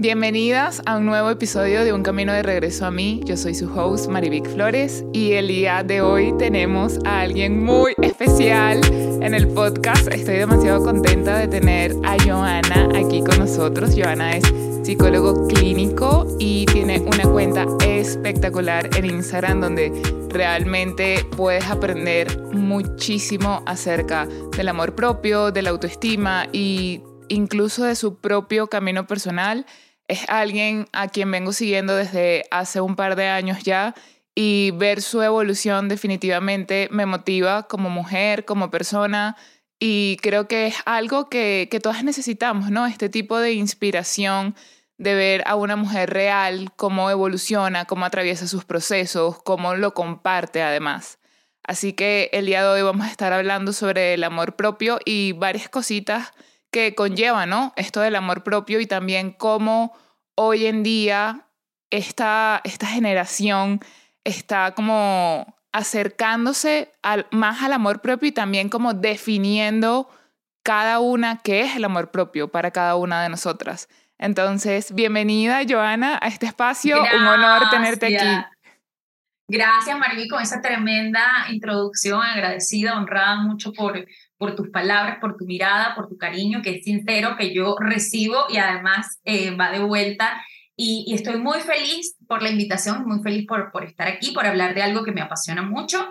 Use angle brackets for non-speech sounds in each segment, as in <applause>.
Bienvenidas a un nuevo episodio de Un Camino de Regreso a mí. Yo soy su host Marivic Flores y el día de hoy tenemos a alguien muy especial en el podcast. Estoy demasiado contenta de tener a Joana aquí con nosotros. Joana es psicólogo clínico y tiene una cuenta espectacular en Instagram donde realmente puedes aprender muchísimo acerca del amor propio, de la autoestima e incluso de su propio camino personal es alguien a quien vengo siguiendo desde hace un par de años ya y ver su evolución definitivamente me motiva como mujer, como persona y creo que es algo que, que todas necesitamos, ¿no? Este tipo de inspiración de ver a una mujer real, cómo evoluciona, cómo atraviesa sus procesos, cómo lo comparte además. Así que el día de hoy vamos a estar hablando sobre el amor propio y varias cositas que conlleva, ¿no? Esto del amor propio y también cómo hoy en día esta, esta generación está como acercándose más al amor propio y también como definiendo cada una qué es el amor propio para cada una de nosotras. Entonces, bienvenida Joana a este espacio, un honor tenerte aquí. Gracias Marví con esa tremenda introducción, agradecida, honrada mucho por, por tus palabras, por tu mirada, por tu cariño, que es sincero, que yo recibo y además eh, va de vuelta. Y, estoy muy feliz por la invitación, muy feliz por, por estar aquí, por hablar de algo que me apasiona mucho.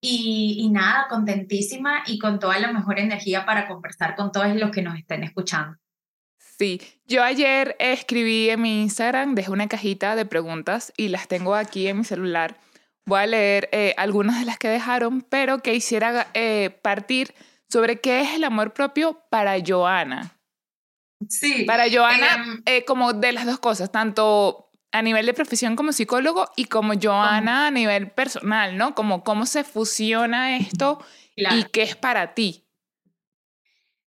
Y, nada, contentísima y con toda la mejor energía para conversar con todos los que nos estén escuchando. Sí, yo ayer escribí en mi Instagram, dejé una cajita de preguntas y las tengo aquí en mi celular. Voy a leer eh, algunas de las que dejaron, pero que quisiera eh, partir sobre qué es el amor propio para Joana. Sí. Para Joana, em, eh, como de las dos cosas, tanto a nivel de profesión como psicólogo y como Joana a nivel personal, ¿no? Como cómo se fusiona esto y qué es para ti.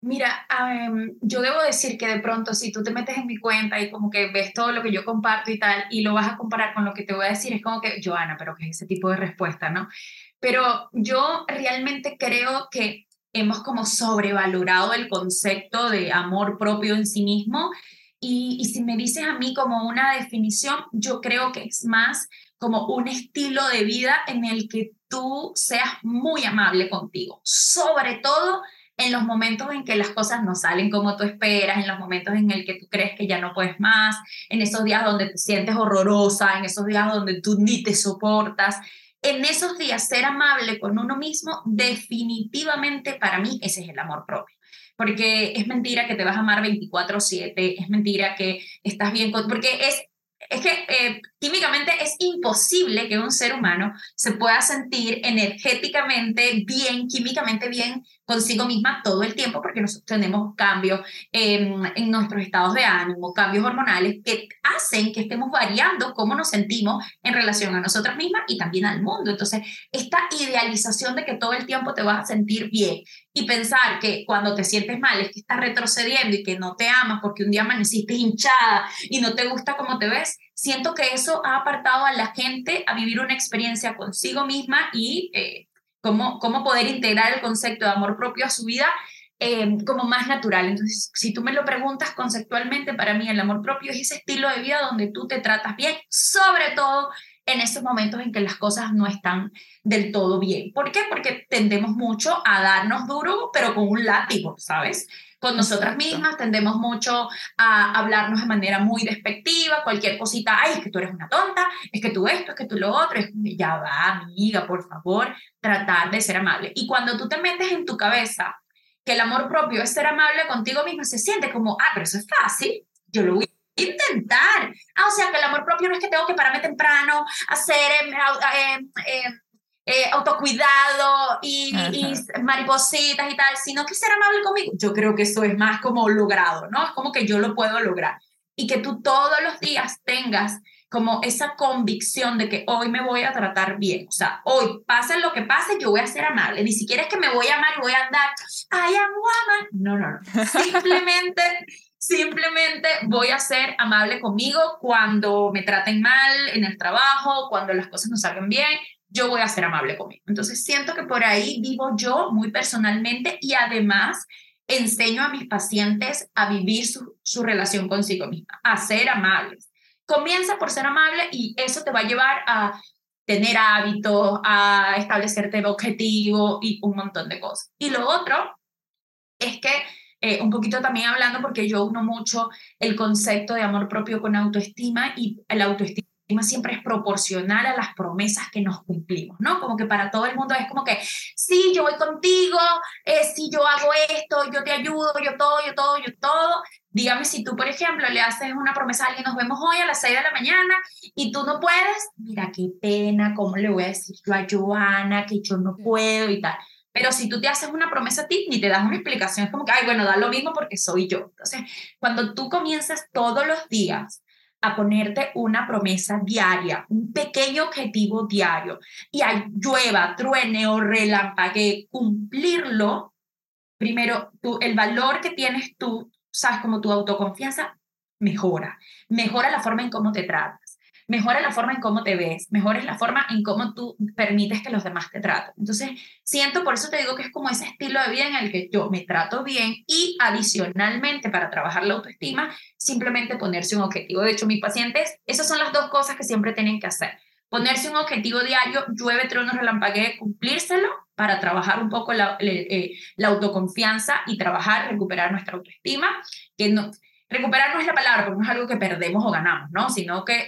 Mira, em, yo debo decir que de pronto si tú te metes en mi cuenta y como que ves todo lo que yo comparto y tal, y lo vas a comparar con lo que te voy a decir, es como que, Joana, pero que es ese tipo de respuesta, ¿no? Pero yo realmente creo que hemos como sobrevalorado el concepto de amor propio en sí mismo. Y, y, si me dices a mí como una definición, yo creo que es más como un estilo de vida en el que tú seas muy amable contigo, sobre todo en los momentos en que las cosas no salen como tú esperas, en los momentos en el que tú crees que ya no puedes más, en esos días donde te sientes horrorosa, en esos días donde tú ni te soportas en esos días ser amable con uno mismo, definitivamente para mí ese es el amor propio. Porque es mentira que te vas a amar 24/7, es mentira que estás bien, con, porque es, es que eh, químicamente es imposible que un ser humano se pueda sentir energéticamente bien, químicamente bien consigo misma todo el tiempo, porque nosotros tenemos cambios en, en nuestros estados de ánimo, cambios hormonales que hacen que estemos variando cómo nos sentimos en relación a nosotras mismas y también al mundo. Entonces, esta idealización de que todo el tiempo te vas a sentir bien y pensar que cuando te sientes mal es que estás retrocediendo y que no te amas porque un día amaneciste hinchada y no te gusta cómo te ves, siento que eso ha apartado a la gente a vivir una experiencia consigo misma y eh, cómo, cómo poder integrar el concepto de amor propio a su vida eh, como más natural. Entonces, si tú me lo preguntas conceptualmente, para mí el amor propio es ese estilo de vida donde tú te tratas bien, sobre todo en esos momentos en que las cosas no están del todo bien. ¿Por qué? Porque tendemos mucho a darnos duro, pero con un látigo, ¿sabes? Con nosotras mismas, tendemos mucho a hablarnos de manera muy despectiva, cualquier cosita, ay, es que tú eres una tonta, es que tú esto, es que tú lo otro, es, ya va, amiga, por favor, tratar de ser amable. Y cuando tú te metes en tu cabeza que el amor propio es ser amable contigo mismo, se siente como, ah, pero eso es fácil, yo lo voy a intentar. Ah, o sea, que el amor propio no es que tengo que pararme temprano, hacer... Eh, eh, eh, autocuidado y, maripositas y tal, sino que ser amable conmigo. Yo creo que eso es más como logrado, ¿no? Es como que yo lo puedo lograr. Y que tú todos los días tengas como esa convicción de que hoy me voy a tratar bien. O sea, hoy, pase lo que pase, yo voy a ser amable. Ni siquiera es que me voy a amar y voy a andar, I am woman. No, no, no. <laughs> Simplemente, simplemente voy a ser amable conmigo cuando me traten mal en el trabajo, cuando las cosas no salgan bien yo voy a ser amable conmigo. Entonces siento que por ahí vivo yo muy personalmente y además enseño a mis pacientes a vivir su, su relación consigo misma, a ser amables. Comienza por ser amable y eso te va a llevar a tener hábitos, a establecerte objetivo y un montón de cosas. Y lo otro es que, eh, un poquito también hablando, porque yo uno mucho el concepto de amor propio con autoestima y el autoestima siempre es proporcional a las promesas que nos cumplimos, ¿no? Como que para todo el mundo es como que, sí, yo voy contigo, eh, sí, yo hago esto, yo te ayudo, yo todo, yo todo, yo todo. Dígame si tú, por ejemplo, le haces una promesa a alguien, nos vemos hoy a las 6 de la mañana y tú no puedes, mira qué pena, ¿cómo le voy a decir yo a Joana que yo no puedo y tal? Pero si tú te haces una promesa a ti, ni te das una explicación, es como que, ay, bueno, da lo mismo porque soy yo. Entonces, cuando tú comienzas todos los días a ponerte una promesa diaria, un pequeño objetivo diario, y hay llueva, truene o relampague, cumplirlo, primero, tú, el valor que tienes tú, sabes, como tu autoconfianza, mejora. Mejora la forma en cómo te tratas mejora la forma en cómo te ves, mejora la forma en cómo tú permites que los demás te traten. Entonces, siento, por eso te digo que es como ese estilo de vida en el que yo me trato bien y adicionalmente para trabajar la autoestima, simplemente ponerse un objetivo. De hecho, mis pacientes, esas son las dos cosas que siempre tienen que hacer. Ponerse un objetivo diario, llueve, trono, relampaguee, cumplírselo para trabajar un poco la, eh, la autoconfianza y trabajar, recuperar nuestra autoestima, que no, recuperar no es la palabra, porque no es algo que perdemos o ganamos, ¿no? Sino que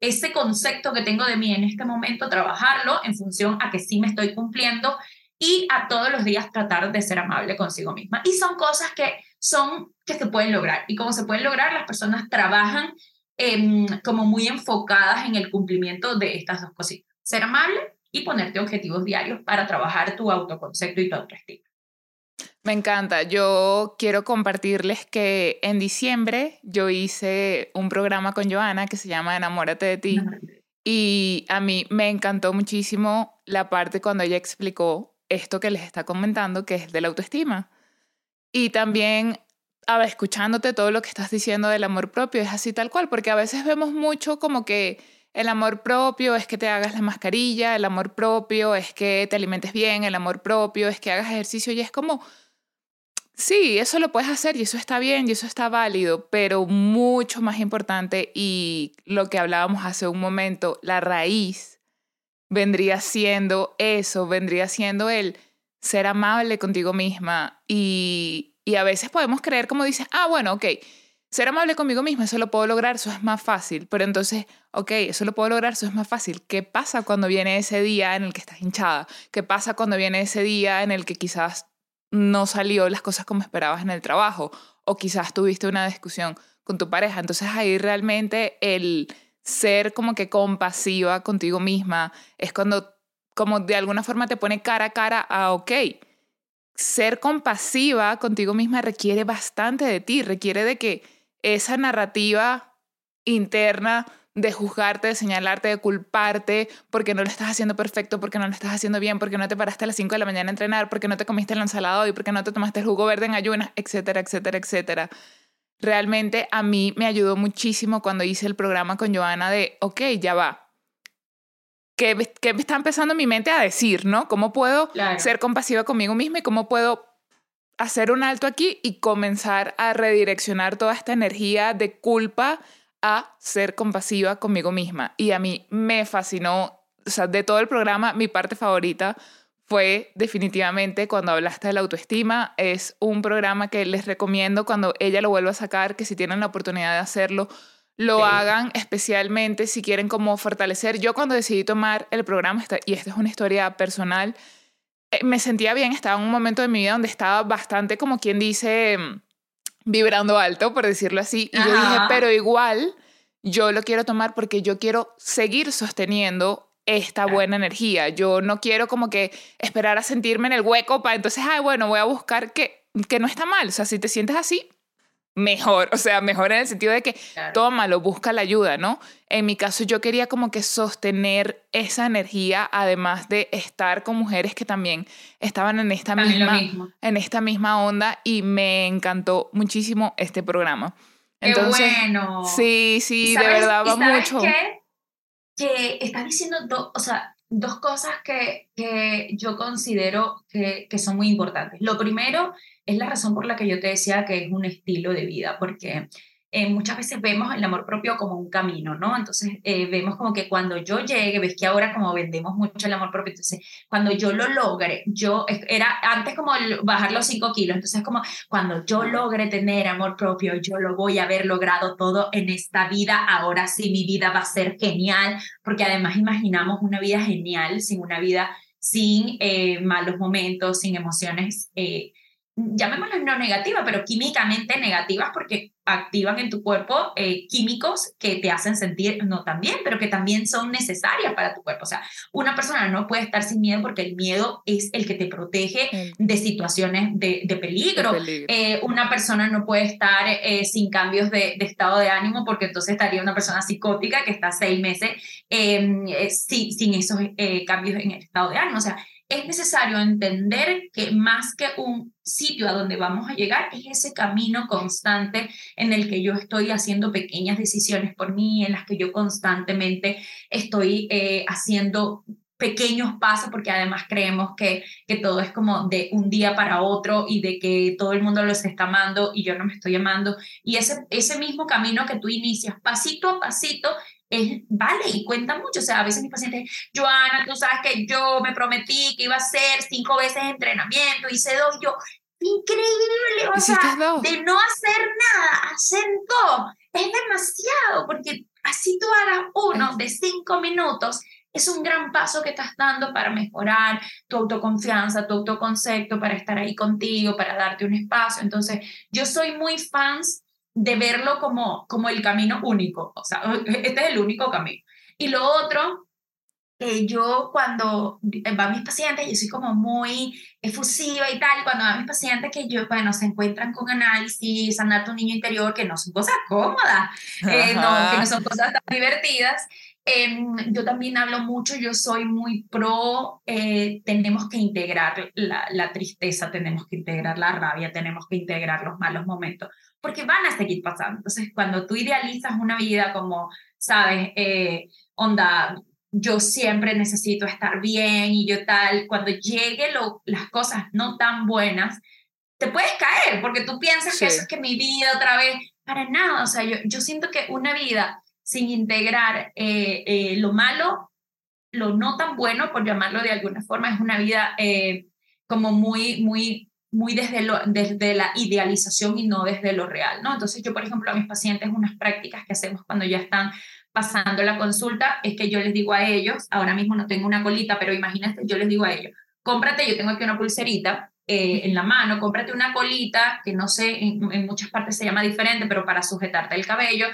ese concepto que tengo de mí en este momento, trabajarlo en función a que sí me estoy cumpliendo y a todos los días tratar de ser amable consigo misma. Y son cosas que son que se pueden lograr. Y como se pueden lograr, las personas trabajan em, como muy enfocadas en el cumplimiento de estas dos cositas. Ser amable y ponerte objetivos diarios para trabajar tu autoconcepto y tu autoestima. Me encanta. Yo quiero compartirles que en diciembre yo hice un programa con Joana que se llama Enamórate de ti. Y a mí me encantó muchísimo la parte cuando ella explicó esto que les está comentando, que es de la autoestima. Y también, a ver, escuchándote todo lo que estás diciendo del amor propio, es así tal cual, porque a veces vemos mucho como que el amor propio es que te hagas la mascarilla, el amor propio es que te alimentes bien, el amor propio es que hagas ejercicio y es como Sí, eso lo puedes hacer y eso está bien y eso está válido, pero mucho más importante y lo que hablábamos hace un momento, la raíz vendría siendo eso, vendría siendo el ser amable contigo misma y, y a veces podemos creer como dices, ah, bueno, ok, ser amable conmigo misma, eso lo puedo lograr, eso es más fácil, pero entonces, ok, eso lo puedo lograr, eso es más fácil. ¿Qué pasa cuando viene ese día en el que estás hinchada? ¿Qué pasa cuando viene ese día en el que quizás no salió las cosas como esperabas en el trabajo o quizás tuviste una discusión con tu pareja. Entonces ahí realmente el ser como que compasiva contigo misma es cuando como de alguna forma te pone cara a cara a, ok, ser compasiva contigo misma requiere bastante de ti, requiere de que esa narrativa interna de juzgarte, de señalarte, de culparte porque no lo estás haciendo perfecto, porque no lo estás haciendo bien, porque no te paraste a las 5 de la mañana a entrenar, porque no te comiste la ensalada hoy, porque no te tomaste el jugo verde en ayunas, etcétera, etcétera, etcétera. Realmente a mí me ayudó muchísimo cuando hice el programa con Joana de, ok, ya va. ¿Qué, qué me está empezando mi mente a decir, no? ¿Cómo puedo ser compasiva conmigo misma y cómo puedo hacer un alto aquí y comenzar a redireccionar toda esta energía de culpa a ser compasiva conmigo misma. Y a mí me fascinó, o sea, de todo el programa, mi parte favorita fue definitivamente cuando hablaste de la autoestima. Es un programa que les recomiendo cuando ella lo vuelva a sacar, que si tienen la oportunidad de hacerlo, lo hagan, especialmente si quieren como fortalecer. Yo cuando decidí tomar el programa, y esta es una historia personal, eh, me sentía bien, estaba en un momento de mi vida donde estaba bastante como quien dice vibrando alto, por decirlo así. Y yo dije, pero igual yo lo quiero tomar porque yo quiero seguir sosteniendo esta buena energía. Yo no quiero como que esperar a sentirme en el hueco para entonces, ay, bueno, voy a buscar que, que no está mal. O sea, si te sientes así, mejor, o sea, mejor en el sentido de que tómalo, busca la ayuda, ¿no? En mi caso yo quería como que sostener esa energía, además de estar con mujeres que también estaban en esta, misma, en esta misma onda y me encantó muchísimo este programa. Entonces, bueno. Sí, sí, de verdad va mucho. Qué? Que estás diciendo, o sea, dos cosas que, que yo considero que, que son muy importantes. Lo primero es la razón por la que yo te decía que es un estilo de vida, porque eh, muchas veces vemos el amor propio como un camino, ¿no? Entonces eh, vemos como que cuando yo llegue, ves que ahora como vendemos mucho el amor propio, entonces cuando yo lo logre, yo era antes como bajar los 5 kilos, entonces como cuando yo logre tener amor propio, yo lo voy a haber logrado todo en esta vida, ahora sí mi vida va a ser genial, porque además imaginamos una vida genial sin una vida sin eh, malos momentos, sin emociones llamémoslas no negativas, pero químicamente negativas porque activan en tu cuerpo eh, químicos que te hacen sentir no tan bien, pero que también son necesarias para tu cuerpo. O sea, una persona no puede estar sin miedo porque el miedo es el que te protege de situaciones de, peligro. Eh, una persona no puede estar eh, sin cambios de, estado de ánimo porque entonces estaría una persona psicótica que está seis meses em, sin, sin esos cambios en el estado de ánimo. O sea, es necesario entender que más que un sitio a donde vamos a llegar es ese camino constante en el que yo estoy haciendo pequeñas decisiones por mí, en las que yo constantemente estoy eh, haciendo pequeños pasos, porque además creemos que, que todo es como de un día para otro y de que todo el mundo los está amando y yo no me estoy amando. Y ese, ese mismo camino que tú inicias pasito a pasito es, vale y cuenta mucho. O sea, a veces mis pacientes, Joana, tú sabes que yo me prometí que iba a hacer cinco veces entrenamiento, hice dos, yo, increíble, o sea, de no hacer nada, hacer dos, es demasiado, porque así tú hagas uno de cinco minutos, es un gran paso que estás dando para mejorar tu autoconfianza, tu autoconcepto, para estar ahí contigo, para darte un espacio. Entonces, yo soy muy fans de verlo como, como el camino único, o sea, <laughs> este es el único camino. Y lo otro, que yo cuando van mis pacientes, yo soy como muy efusiva y tal, cuando van mis pacientes que yo, bueno, se encuentran con análisis, sanar tu niño interior, que no son cosas cómodas, eh, no, que no son cosas tan divertidas, Em, yo también hablo mucho, yo soy muy pro, eh, tenemos que integrar la, la, tristeza, tenemos que integrar la rabia, tenemos que integrar los malos momentos, porque van a seguir pasando. Entonces, cuando tú idealizas una vida como, sabes, eh, onda, yo siempre necesito estar bien y yo tal, cuando lleguen las cosas no tan buenas, te puedes caer, porque tú piensas que eso es que mi vida otra vez, para nada, o sea, yo, yo siento que una vida sin integrar eh, eh, lo malo, lo no tan bueno, por llamarlo de alguna forma, es una vida eh, como muy, muy, muy desde, desde la idealización y no desde lo real, ¿no? Entonces yo, por ejemplo, a mis pacientes, unas prácticas que hacemos cuando ya están pasando la consulta, es que yo les digo a ellos, ahora mismo no tengo una colita, pero imagínate, yo les digo a ellos, cómprate, yo tengo aquí una pulserita, en la mano, cómprate una colita, que no sé, en, muchas partes se llama diferente, pero para sujetarte el cabello,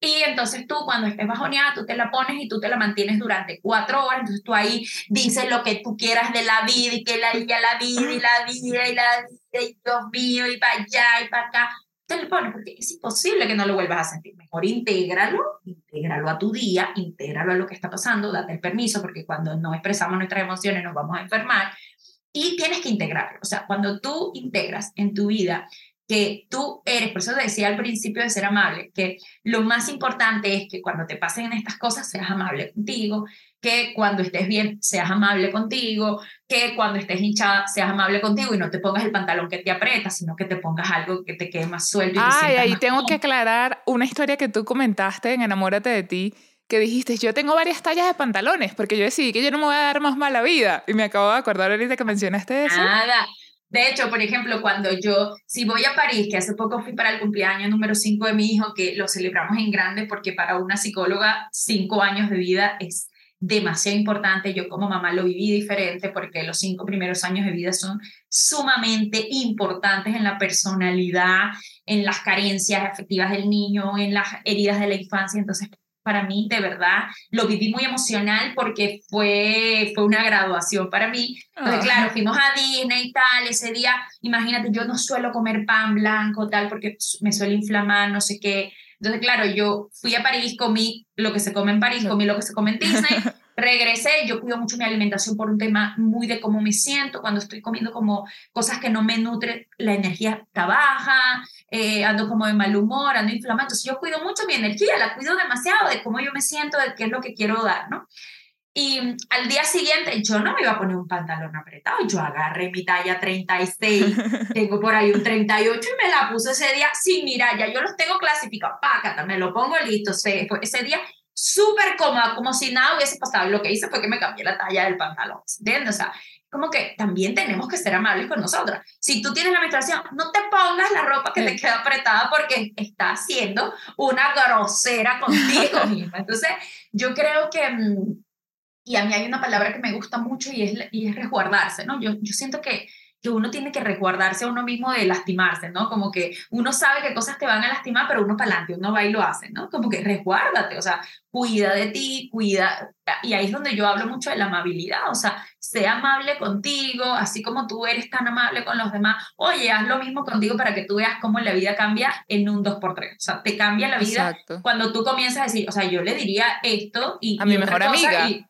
y entonces tú cuando estés bajoneada, tú te la pones y tú te la mantienes durante cuatro horas. Entonces tú ahí dices lo que tú quieras de la vida y que la, ya la vida y la vida y la vida y Dios mío y para allá y para acá. Te lo pones porque es imposible que no lo vuelvas a sentir. Mejor intégralo, intégralo a tu día, intégralo a lo que está pasando, date el permiso porque cuando no expresamos nuestras emociones nos vamos a enfermar y tienes que integrarlo. O sea, cuando tú integras en tu vida que tú eres, por eso te decía al principio de ser amable, que lo más importante es que cuando te pasen estas cosas seas amable contigo, que cuando estés bien seas amable contigo, que cuando estés hinchada seas amable contigo y no te pongas el pantalón que te aprieta, sino que te pongas algo que te quede más suelto. Y ahí tengo que aclarar una historia que tú comentaste en Enamórate de ti, que dijiste, yo tengo varias tallas de pantalones, porque yo decidí que yo no me voy a dar más mala vida. Y me acabo de acordar ahorita que mencionaste eso. Nada, de hecho, por ejemplo, cuando yo, si voy a París, que hace poco fui para el cumpleaños número 5 de mi hijo, que lo celebramos en grande porque para una psicóloga cinco años de vida es demasiado importante. Yo como mamá lo viví diferente porque los cinco primeros años de vida son sumamente importantes en la personalidad, en las carencias afectivas del niño, en las heridas de la infancia. Entonces, para mí, de verdad, lo viví muy emocional porque fue, fue una graduación para mí. Entonces, claro, fuimos a Disney y tal, ese día, imagínate, yo no suelo comer pan blanco, tal, porque me suele inflamar, no sé qué. Entonces, claro, yo fui a París, comí lo que se come en París, comí lo que se come en Disney, <laughs> regresé, yo cuido mucho mi alimentación por un tema muy de cómo me siento, cuando estoy comiendo como cosas que no me nutren, la energía está baja, eh, ando como de mal humor, ando inflamado, entonces yo cuido mucho mi energía, la cuido demasiado de cómo yo me siento, de qué es lo que quiero dar, ¿no? Y al día siguiente yo no me iba a poner un pantalón apretado, yo agarré mi talla 36, <laughs> tengo por ahí un 38 y me la puse ese día sin mirar, ya yo los tengo clasificados, pácata, me lo pongo listo, ese, ese día súper cómoda, como si nada hubiese pasado. Lo que hice fue que me cambié la talla del pantalón, ¿entiendes? O sea, como que también tenemos que ser amables con nosotras. Si tú tienes la menstruación, no te pongas la ropa que te queda apretada porque estás siendo una grosera contigo <laughs> misma. Entonces, yo creo que mm, y a mí hay una palabra que me gusta mucho y es, y es resguardarse, ¿no? Yo, yo siento que, que uno tiene que resguardarse a uno mismo de lastimarse, ¿no? Como que uno sabe que cosas te van a lastimar, pero uno para adelante, uno va y lo hace, ¿no? Como que resguárdate, o sea, cuida de ti, cuida. Y ahí es donde yo hablo mucho de la amabilidad, o sea, sea amable contigo, así como tú eres tan amable con los demás. Oye, haz lo mismo contigo para que tú veas cómo la vida cambia en un 2x3. O sea, te cambia la vida cuando tú comienzas a decir, o sea, yo le diría esto y. A mi mejor amiga. Y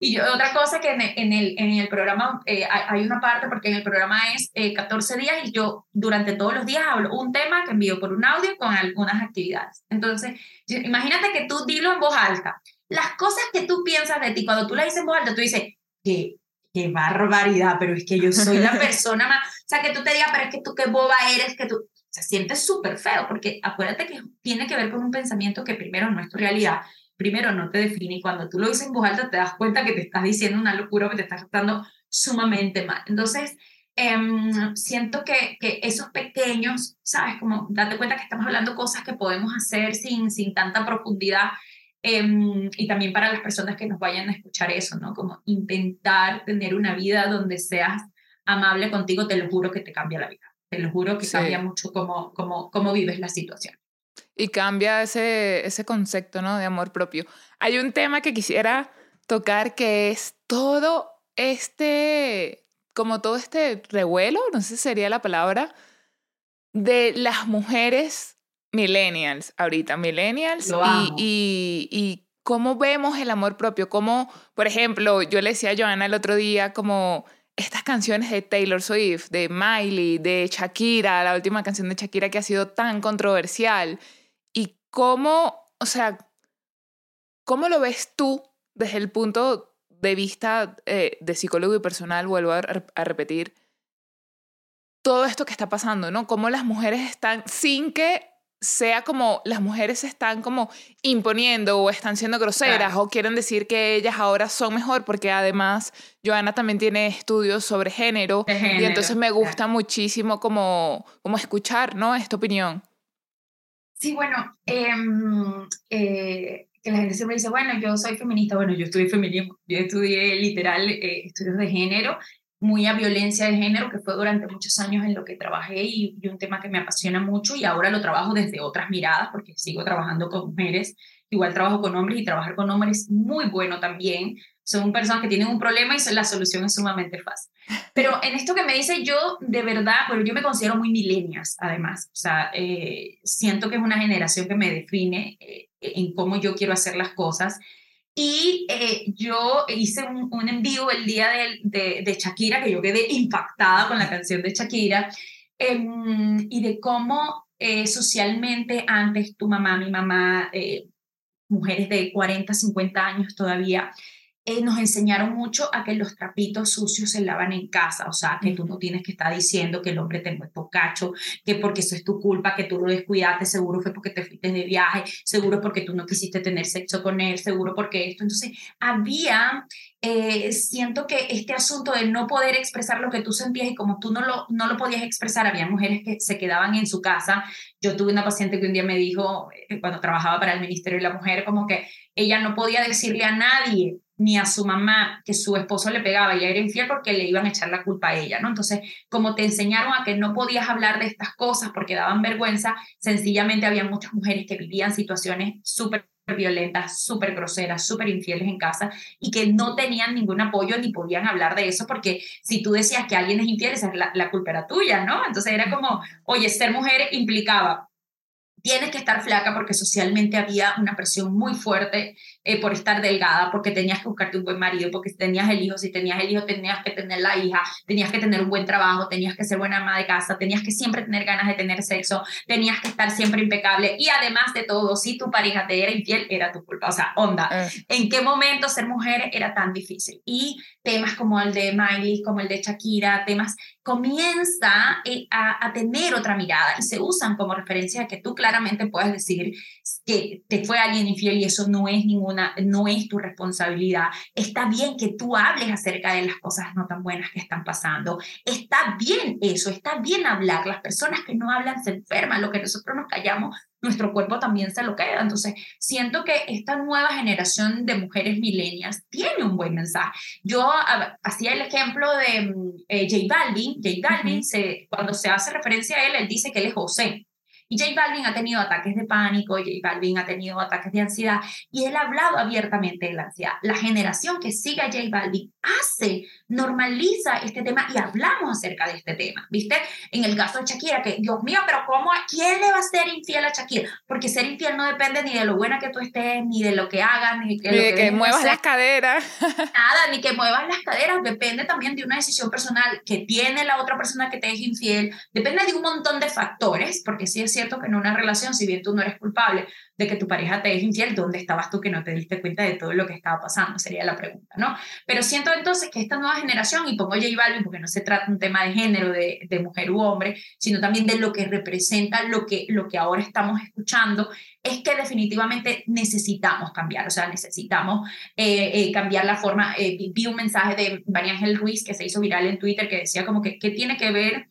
yo, otra cosa que en el, en el, en el programa eh, hay, una parte, porque en el programa es 14 eh, días y yo durante todos los días hablo un tema que envío por un audio con algunas actividades. Entonces, imagínate que tú dilo en voz alta. Las cosas que tú piensas de ti, cuando tú las dices en voz alta, tú dices, qué, qué barbaridad, pero es que yo soy la <laughs> persona más... O sea, que tú te digas, pero es que tú qué boba eres, que tú... Se siente súper feo, porque acuérdate que tiene que ver con un pensamiento que primero no es tu realidad, primero no te define y cuando tú lo dices en voz alta te das cuenta que te estás diciendo una locura que te estás tratando sumamente mal. Entonces, em, siento que, que, esos pequeños, ¿sabes? Como date cuenta que estamos hablando cosas que podemos hacer sin, sin tanta profundidad. Em, y también para las personas que nos vayan a escuchar eso, ¿no? Como intentar tener una vida donde seas amable contigo, te lo juro que te cambia la vida. Te lo juro que cambia mucho cómo, cómo, cómo vives la situación y cambia ese, ese concepto ¿no? de amor propio. Hay un tema que quisiera tocar que es todo este, como todo este revuelo, no sé si sería la palabra, de las mujeres millennials, ahorita millennials, y, y, y, cómo vemos el amor propio, como, por ejemplo, yo le decía a Joana el otro día, como estas canciones de Taylor Swift, de Miley, de Shakira, la última canción de Shakira que ha sido tan controversial, ¿Cómo, o sea, cómo lo ves tú desde el punto de vista eh, de psicólogo y personal? Vuelvo a, repetir todo esto que está pasando, ¿no? Cómo las mujeres están, sin que sea como las mujeres se están como imponiendo o están siendo groseras o quieren decir que ellas ahora son mejor porque además Joana también tiene estudios sobre género, y entonces me gusta muchísimo como, como escuchar, ¿no? Esta opinión. Sí, bueno, em, eh, que la gente siempre dice, bueno, yo soy feminista, bueno, yo estudié feminismo, yo estudié literal eh, estudios de género, muy a violencia de género, que fue durante muchos años en lo que trabajé y, y, un tema que me apasiona mucho y ahora lo trabajo desde otras miradas porque sigo trabajando con mujeres, igual trabajo con hombres y trabajar con hombres es muy bueno también son personas que tienen un problema y la solución es sumamente fácil. Pero en esto que me dice yo, de verdad, bueno, yo me considero muy milenias, además. O sea, eh, siento que es una generación que me define eh, en cómo yo quiero hacer las cosas. Y eh, yo hice un, un, envío el día de, de, Shakira, que yo quedé impactada con la canción de Shakira, em, y de cómo socialmente antes tu mamá, mi mamá, mujeres de 40, 50 años todavía, eh, nos enseñaron mucho a que los trapitos sucios se lavan en casa, o sea, que tú no tienes que estar diciendo que el hombre te muerto cacho, que porque eso es tu culpa, que tú lo descuidaste, seguro fue porque te fuiste de viaje, seguro porque tú no quisiste tener sexo con él, seguro porque esto. Entonces, había, eh, siento que este asunto de no poder expresar lo que tú sentías y como tú no lo, no lo podías expresar, había mujeres que se quedaban en su casa. Yo tuve una paciente que un día me dijo, eh, cuando trabajaba para el Ministerio de la Mujer, como que ella no podía decirle a nadie ni a su mamá que su esposo le pegaba y era infiel porque le iban a echar la culpa a ella, ¿no? Entonces, como te enseñaron a que no podías hablar de estas cosas porque daban vergüenza, sencillamente había muchas mujeres que vivían situaciones súper violentas, súper groseras, súper infieles en casa y que no tenían ningún apoyo ni podían hablar de eso porque si tú decías que alguien es infiel, esa la, la culpa era tuya, ¿no? Entonces era como, oye, ser mujer implicaba tienes que estar flaca porque socialmente había una presión muy fuerte eh, por estar delgada, porque tenías que buscarte un buen marido, porque tenías el hijo, si tenías el hijo tenías que tener la hija, tenías que tener un buen trabajo, tenías que ser buena ama de casa, tenías que siempre tener ganas de tener sexo, tenías que estar siempre impecable y además de todo, si tu pareja te era infiel, era tu culpa. O sea, onda, eh. ¿en qué momento ser mujer era tan difícil? Y temas como el de Miley, como el de Shakira, temas comienza eh, a, a, tener otra mirada y se usan como referencia a que tú claramente puedes decir que te fue alguien infiel y eso no es ninguna, no es tu responsabilidad. Está bien que tú hables acerca de las cosas no tan buenas que están pasando. Está bien eso, está bien hablar. Las personas que no hablan se enferman, lo que nosotros nos callamos nuestro cuerpo también se lo queda. Entonces, siento que esta nueva generación de mujeres millennials tiene un buen mensaje. Yo hacía el ejemplo de mm, eh, J Balvin. J Balvin, se, cuando se hace referencia a él, él dice que él es José. Y J Balvin ha tenido ataques de pánico, J Balvin ha tenido ataques de ansiedad y él ha hablado abiertamente de la ansiedad. La generación que sigue a J Balvin hace, normaliza este tema y hablamos acerca de este tema, ¿viste? En el caso de Shakira, que Dios mío, pero ¿cómo a quién le va a ser infiel a Shakira? Porque ser infiel no depende ni de lo buena que tú estés, ni de lo que hagas, ni de, que, muevas las caderas. <laughs> Nada, ni que muevas las caderas, depende también de una decisión personal que tiene la otra persona que te es infiel, depende de un montón de factores, porque sí es cierto que en una relación, si bien tú no eres culpable de que tu pareja te es infiel, ¿dónde estabas tú que no te diste cuenta de todo lo que estaba pasando? Sería la pregunta, ¿no? Pero siento entonces que esta nueva generación, y pongo J Balvin porque no se trata un tema de género, de, de mujer u hombre, sino también de lo que representa lo que, lo que ahora estamos escuchando, es que definitivamente necesitamos cambiar, o sea, necesitamos eh, eh, cambiar la forma. Eh, vi un mensaje de María Ángel Ruiz que se hizo viral en Twitter que decía como que, ¿qué tiene que ver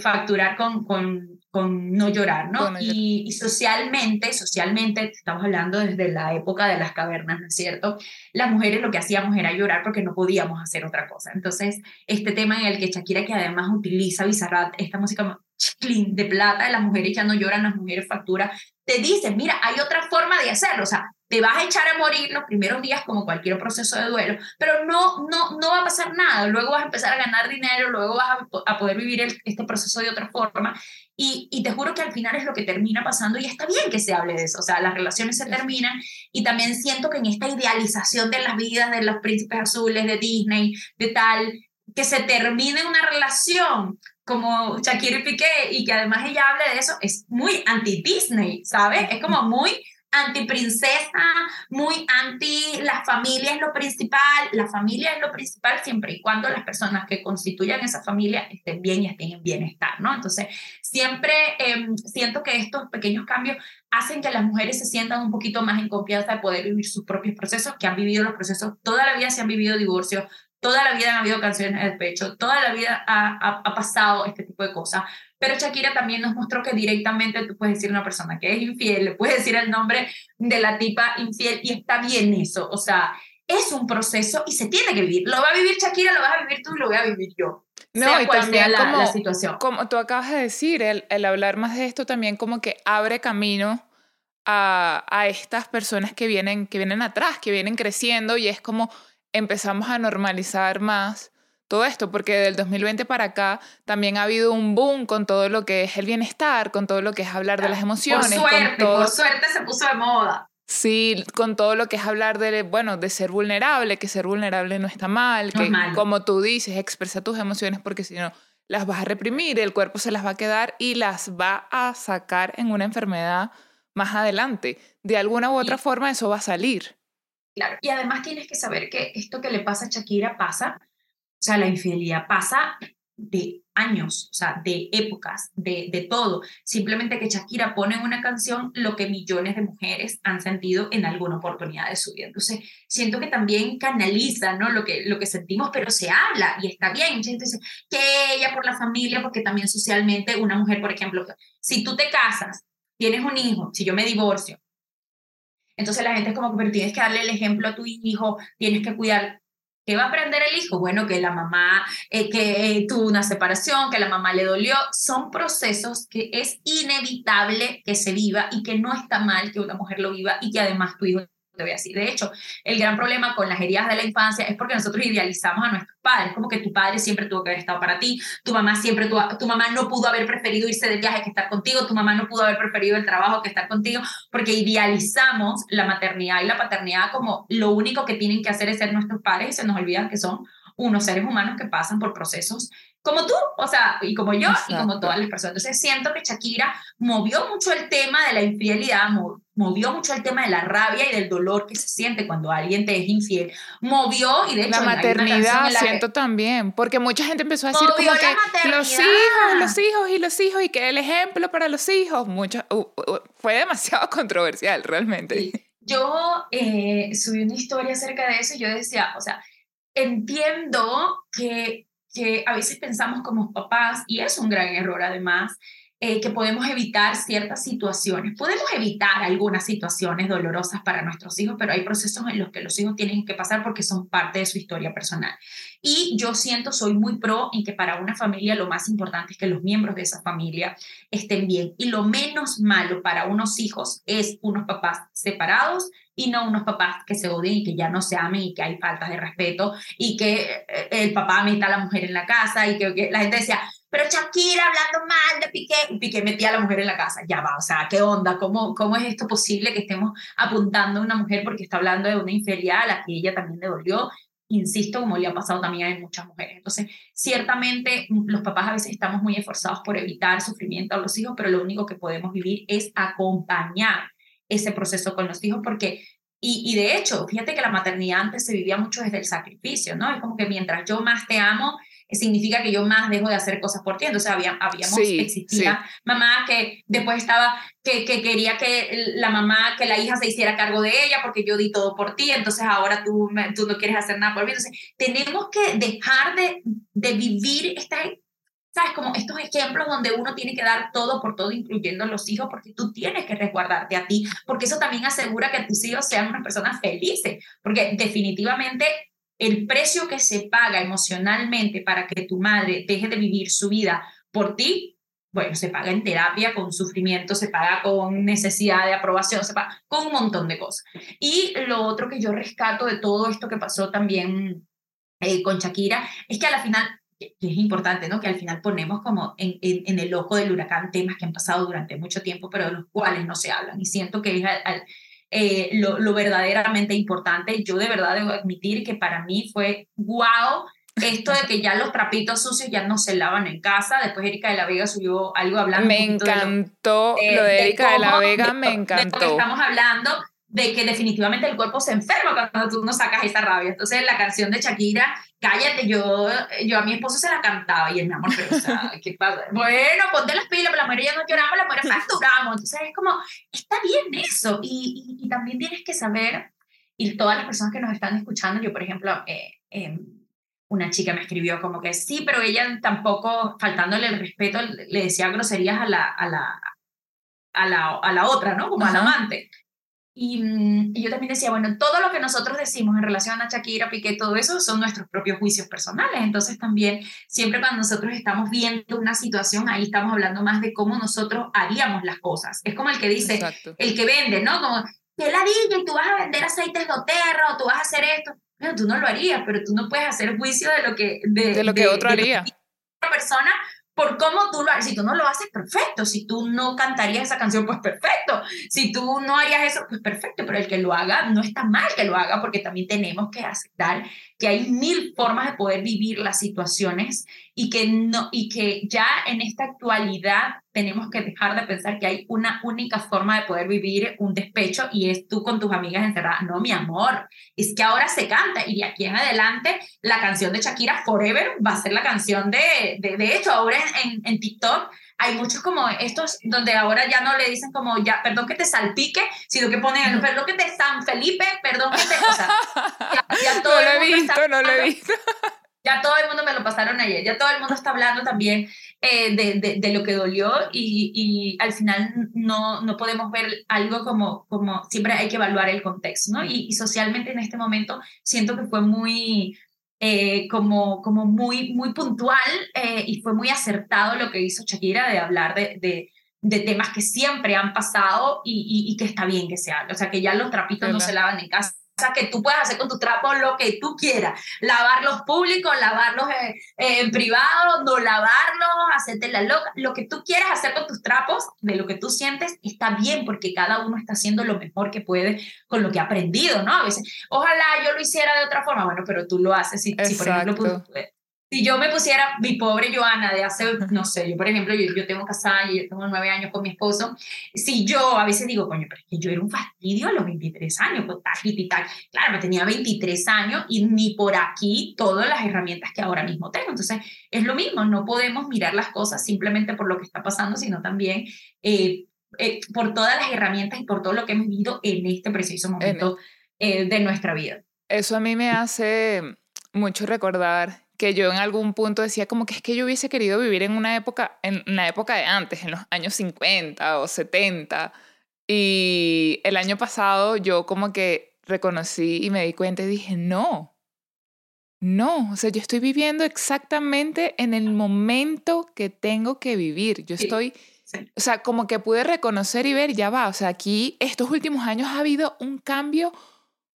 facturar con, con con no llorar, ¿no? y, socialmente, socialmente, estamos hablando desde la época de las cavernas, ¿no es cierto? Las mujeres lo que hacíamos era llorar porque no podíamos hacer otra cosa. Entonces, este tema en el que Shakira, que además utiliza Bizarrat, esta música de plata, las mujeres ya no lloran, las mujeres facturan, te dice, mira, hay otra forma de hacerlo, o sea, te vas a echar a morir los primeros días como cualquier proceso de duelo, pero no, no, no va a pasar nada, luego vas a empezar a ganar dinero, luego vas a, poder vivir este proceso de otra forma. Y, y, te juro que al final es lo que termina pasando y está bien que se hable de eso, o sea, las relaciones se terminan y también siento que en esta idealización de las vidas de los príncipes azules, de Disney, de tal, que se termine una relación como Shakira y Piqué y que además ella hable de eso, es muy anti-Disney, ¿sabes? Es como muy anti-princesa, muy anti la familia es lo principal. La familia es lo principal siempre y cuando las personas que constituyan esa familia estén bien y estén en bienestar, ¿no? Entonces, siempre em, siento que estos pequeños cambios hacen que las mujeres se sientan un poquito más en confianza de poder vivir sus propios procesos, que han vivido los procesos, toda la vida se han vivido divorcios, toda la vida han habido canciones del pecho, toda la vida ha, ha, pasado este tipo de cosas. Pero Shakira también nos mostró que directamente tú puedes decir a una persona que es infiel, le puedes decir el nombre de la tipa infiel y está bien eso. O sea, es un proceso y se tiene que vivir. Lo va a vivir Shakira, lo vas a vivir tú y lo voy a vivir yo. No, y también la, como, la situación. Como tú acabas de decir, el, el hablar más de esto también como que abre camino a, a, estas personas que vienen, que vienen atrás, que vienen creciendo y es como empezamos a normalizar más todo esto, porque del 2020 para acá también ha habido un boom con todo lo que es el bienestar, con todo lo que es hablar de las emociones. Por suerte, con todo... por suerte se puso de moda. Sí, con todo lo que es hablar de, bueno, de ser vulnerable, que ser vulnerable no está mal, que como tú dices, expresa tus emociones porque si no las vas a reprimir, el cuerpo se las va a quedar y las va a sacar en una enfermedad más adelante. De alguna u otra forma eso va a salir. Claro, y además tienes que saber que esto que le pasa a Shakira pasa, sea, la infidelidad pasa de años, o sea, de épocas, de, de todo. Simplemente que Shakira pone en una canción lo que millones de mujeres han sentido en alguna oportunidad de su vida. Entonces, siento que también canaliza, ¿no? Lo que, lo que sentimos, pero se habla y está bien. Entonces, que ella por la familia, porque también socialmente una mujer, por ejemplo, si tú te casas, tienes un hijo, si yo me divorcio, entonces la gente es como, pero tienes que darle el ejemplo a tu hijo, tienes que cuidar. ¿Qué va a aprender el hijo? Bueno, que la mamá, eh, que tuvo una separación, que la mamá le dolió. Son procesos que es inevitable que se viva y que no está mal que una mujer lo viva y que además tu hijo te voy a decir. De hecho, el gran problema con las heridas de la infancia es porque nosotros idealizamos a nuestros padres, como que tu padre siempre tuvo que haber estado para ti, tu mamá siempre, tu, tu mamá no pudo haber preferido irse de viaje que estar contigo, tu mamá no pudo haber preferido el trabajo que estar contigo, porque idealizamos la maternidad y la paternidad como lo único que tienen que hacer es ser nuestros padres y se nos olvidan que son unos seres humanos que pasan por procesos como tú, o sea, y como yo, y como todas las personas. Entonces siento que Shakira movió mucho el tema de la infidelidad, movió mucho el tema de la rabia y del dolor que se siente cuando alguien te es infiel. Movió, y de hecho... La maternidad, siento también, porque mucha gente empezó a decir como que los hijos, los hijos y los hijos, y que el ejemplo para los hijos, mucho, fue demasiado <laughs> controversial realmente. Yo eh, subí una historia acerca de eso y yo decía, o sea, entiendo que que a veces pensamos como papás, y es un gran error además, eh, que podemos evitar ciertas situaciones. Podemos evitar algunas situaciones dolorosas para nuestros hijos, pero hay procesos en los que los hijos tienen que pasar porque son parte de su historia personal. Y yo siento, soy muy pro en que para una familia lo más importante es que los miembros de esa familia estén bien. Y lo menos malo para unos hijos es unos papás separados y no unos papás que se odien y que ya no se amen y que hay faltas de respeto y que eh, el papá meta a la mujer en la casa y que, la gente decía, pero Shakira hablando mal de Piqué y Piqué metía a la mujer en la casa. Ya va, o sea, ¿qué onda? ¿Cómo, cómo es esto posible que estemos apuntando a una mujer porque está hablando de una infidelidad a la que ella también le dolió? Insisto, como le ha pasado también a muchas mujeres. Entonces, ciertamente los papás a veces estamos muy esforzados por evitar sufrimiento a los hijos, pero lo único que podemos vivir es acompañar ese proceso con los hijos porque, y, y, de hecho, fíjate que la maternidad antes se vivía mucho desde el sacrificio, ¿no? Es como que mientras yo más te amo, significa que yo más dejo de hacer cosas por ti. Entonces había, habíamos, existía mamá que después estaba, que, que quería que la mamá, que la hija se hiciera cargo de ella porque yo di todo por ti, entonces ahora tú, tú no quieres hacer nada por mí. Entonces tenemos que dejar de, de vivir estas ¿sabes? Como estos ejemplos donde uno tiene que dar todo por todo, incluyendo los hijos, porque tú tienes que resguardarte a ti, porque eso también asegura que tus hijos sean unas personas felices, porque definitivamente el precio que se paga emocionalmente para que tu madre deje de vivir su vida por ti, bueno, se paga en terapia, con sufrimiento, se paga con necesidad de aprobación, se paga con un montón de cosas. Y lo otro que yo rescato de todo esto que pasó también eh, con Shakira es que a la final que es importante, ¿no? Que al final ponemos como en, el ojo del huracán temas que han pasado durante mucho tiempo, pero de los cuales no se hablan. Y siento que es eh, lo, lo, verdaderamente importante. Yo de verdad debo admitir que para mí fue guau esto de que ya los trapitos sucios ya no se lavan en casa. Después Erika de la Vega subió algo hablando. Me encantó lo, de, Erika de, la Vega, me encantó. estamos hablando de que definitivamente el cuerpo se enferma cuando tú no sacas esa rabia. Entonces la canción de Shakira, cállate, yo, yo a mi esposo se la cantaba y él, mi amor, pero o sea, ¿qué pasa? Bueno, ponte las pilas, pero la mujer ya no lloramos, la mujer facturamos. Entonces es como, está bien eso. Y, y, también tienes que saber, y todas las personas que nos están escuchando, yo por ejemplo, eh, eh, una chica me escribió como que sí, pero ella tampoco, faltándole el respeto, le decía groserías a la, a la, a la, a la otra, ¿no? Como al amante. Mm, y, yo también decía, bueno, todo lo que nosotros decimos en relación a Shakira, Piqué, todo eso son nuestros propios juicios personales. Entonces también, siempre cuando nosotros estamos viendo una situación, ahí estamos hablando más de cómo nosotros haríamos las cosas. Es como el que dice, el que vende, ¿no? Como, que la y tú vas a vender aceites de o tú vas a hacer esto. Bueno, tú no lo harías, pero tú no puedes hacer juicio de lo que... De, lo que otro haría. Otra persona por cómo tú lo haces. Si tú no lo haces, perfecto. Si tú no cantarías esa canción, pues perfecto. Si tú no harías eso, pues perfecto. Pero el que lo haga, no está mal que lo haga, porque también tenemos que aceptar que hay mil formas de poder vivir las situaciones y que, no, y que ya en esta actualidad tenemos que dejar de pensar que hay una única forma de poder vivir un despecho y es tú con tus amigas encerradas. No, mi amor, es que ahora se canta y de aquí en adelante la canción de Shakira Forever va a ser la canción de, de, de hecho, ahora en, en, TikTok hay muchos como estos donde ahora ya no le dicen como ya, perdón que te salpique, sino que ponen, perdón que te San Felipe, perdón que te, o sea, ya, <laughs> todo no lo he visto, no lo he visto. Ya todo el mundo me lo pasaron ayer, ya todo el mundo está hablando también eh, de, de, lo que dolió y, y, al final no, no podemos ver algo como, como siempre hay que evaluar el contexto, ¿no? Y, socialmente en este momento siento que fue muy, eh, como, como muy, muy puntual eh, y fue muy acertado lo que hizo Shakira de hablar de, de de temas que siempre han pasado y, y, que está bien que se haga. O sea, que ya los trapitos no se lavan en casa que tú puedes hacer con tu trapo lo que tú quieras. Lavarlos públicos, lavarlos eh, eh, en privado, no lavarlos, hacerte la loca. Lo que tú quieras hacer con tus trapos, de lo que tú sientes, está bien porque cada uno está haciendo lo mejor que puede con lo que ha aprendido, ¿no? A veces, ojalá yo lo hiciera de otra forma. Bueno, pero tú lo haces. Si, si por ejemplo, si yo me pusiera mi pobre Joana de hace, no sé, yo por ejemplo, yo, yo tengo casada y yo tengo nueve años con mi esposo, si yo a veces digo, coño, pero es que yo era un fastidio a los 23 años, con tal y tal. Claro, me tenía 23 años y ni por aquí todas las herramientas que ahora mismo tengo. Entonces, es lo mismo, no podemos mirar las cosas simplemente por lo que está pasando, sino también eh, eh, por todas las herramientas y por todo lo que hemos vivido en este preciso momento eh, de nuestra vida. Eso a mí me hace mucho recordar que yo en algún punto decía como que es que yo hubiese querido vivir en una época, en la época de antes, en los años 50 o 70. Y el año pasado yo como que reconocí y me di cuenta y dije, no, no, o sea, yo estoy viviendo exactamente en el momento que tengo que vivir. Yo estoy, o sea, como que pude reconocer y ver, ya va, o sea, aquí estos últimos años ha habido un cambio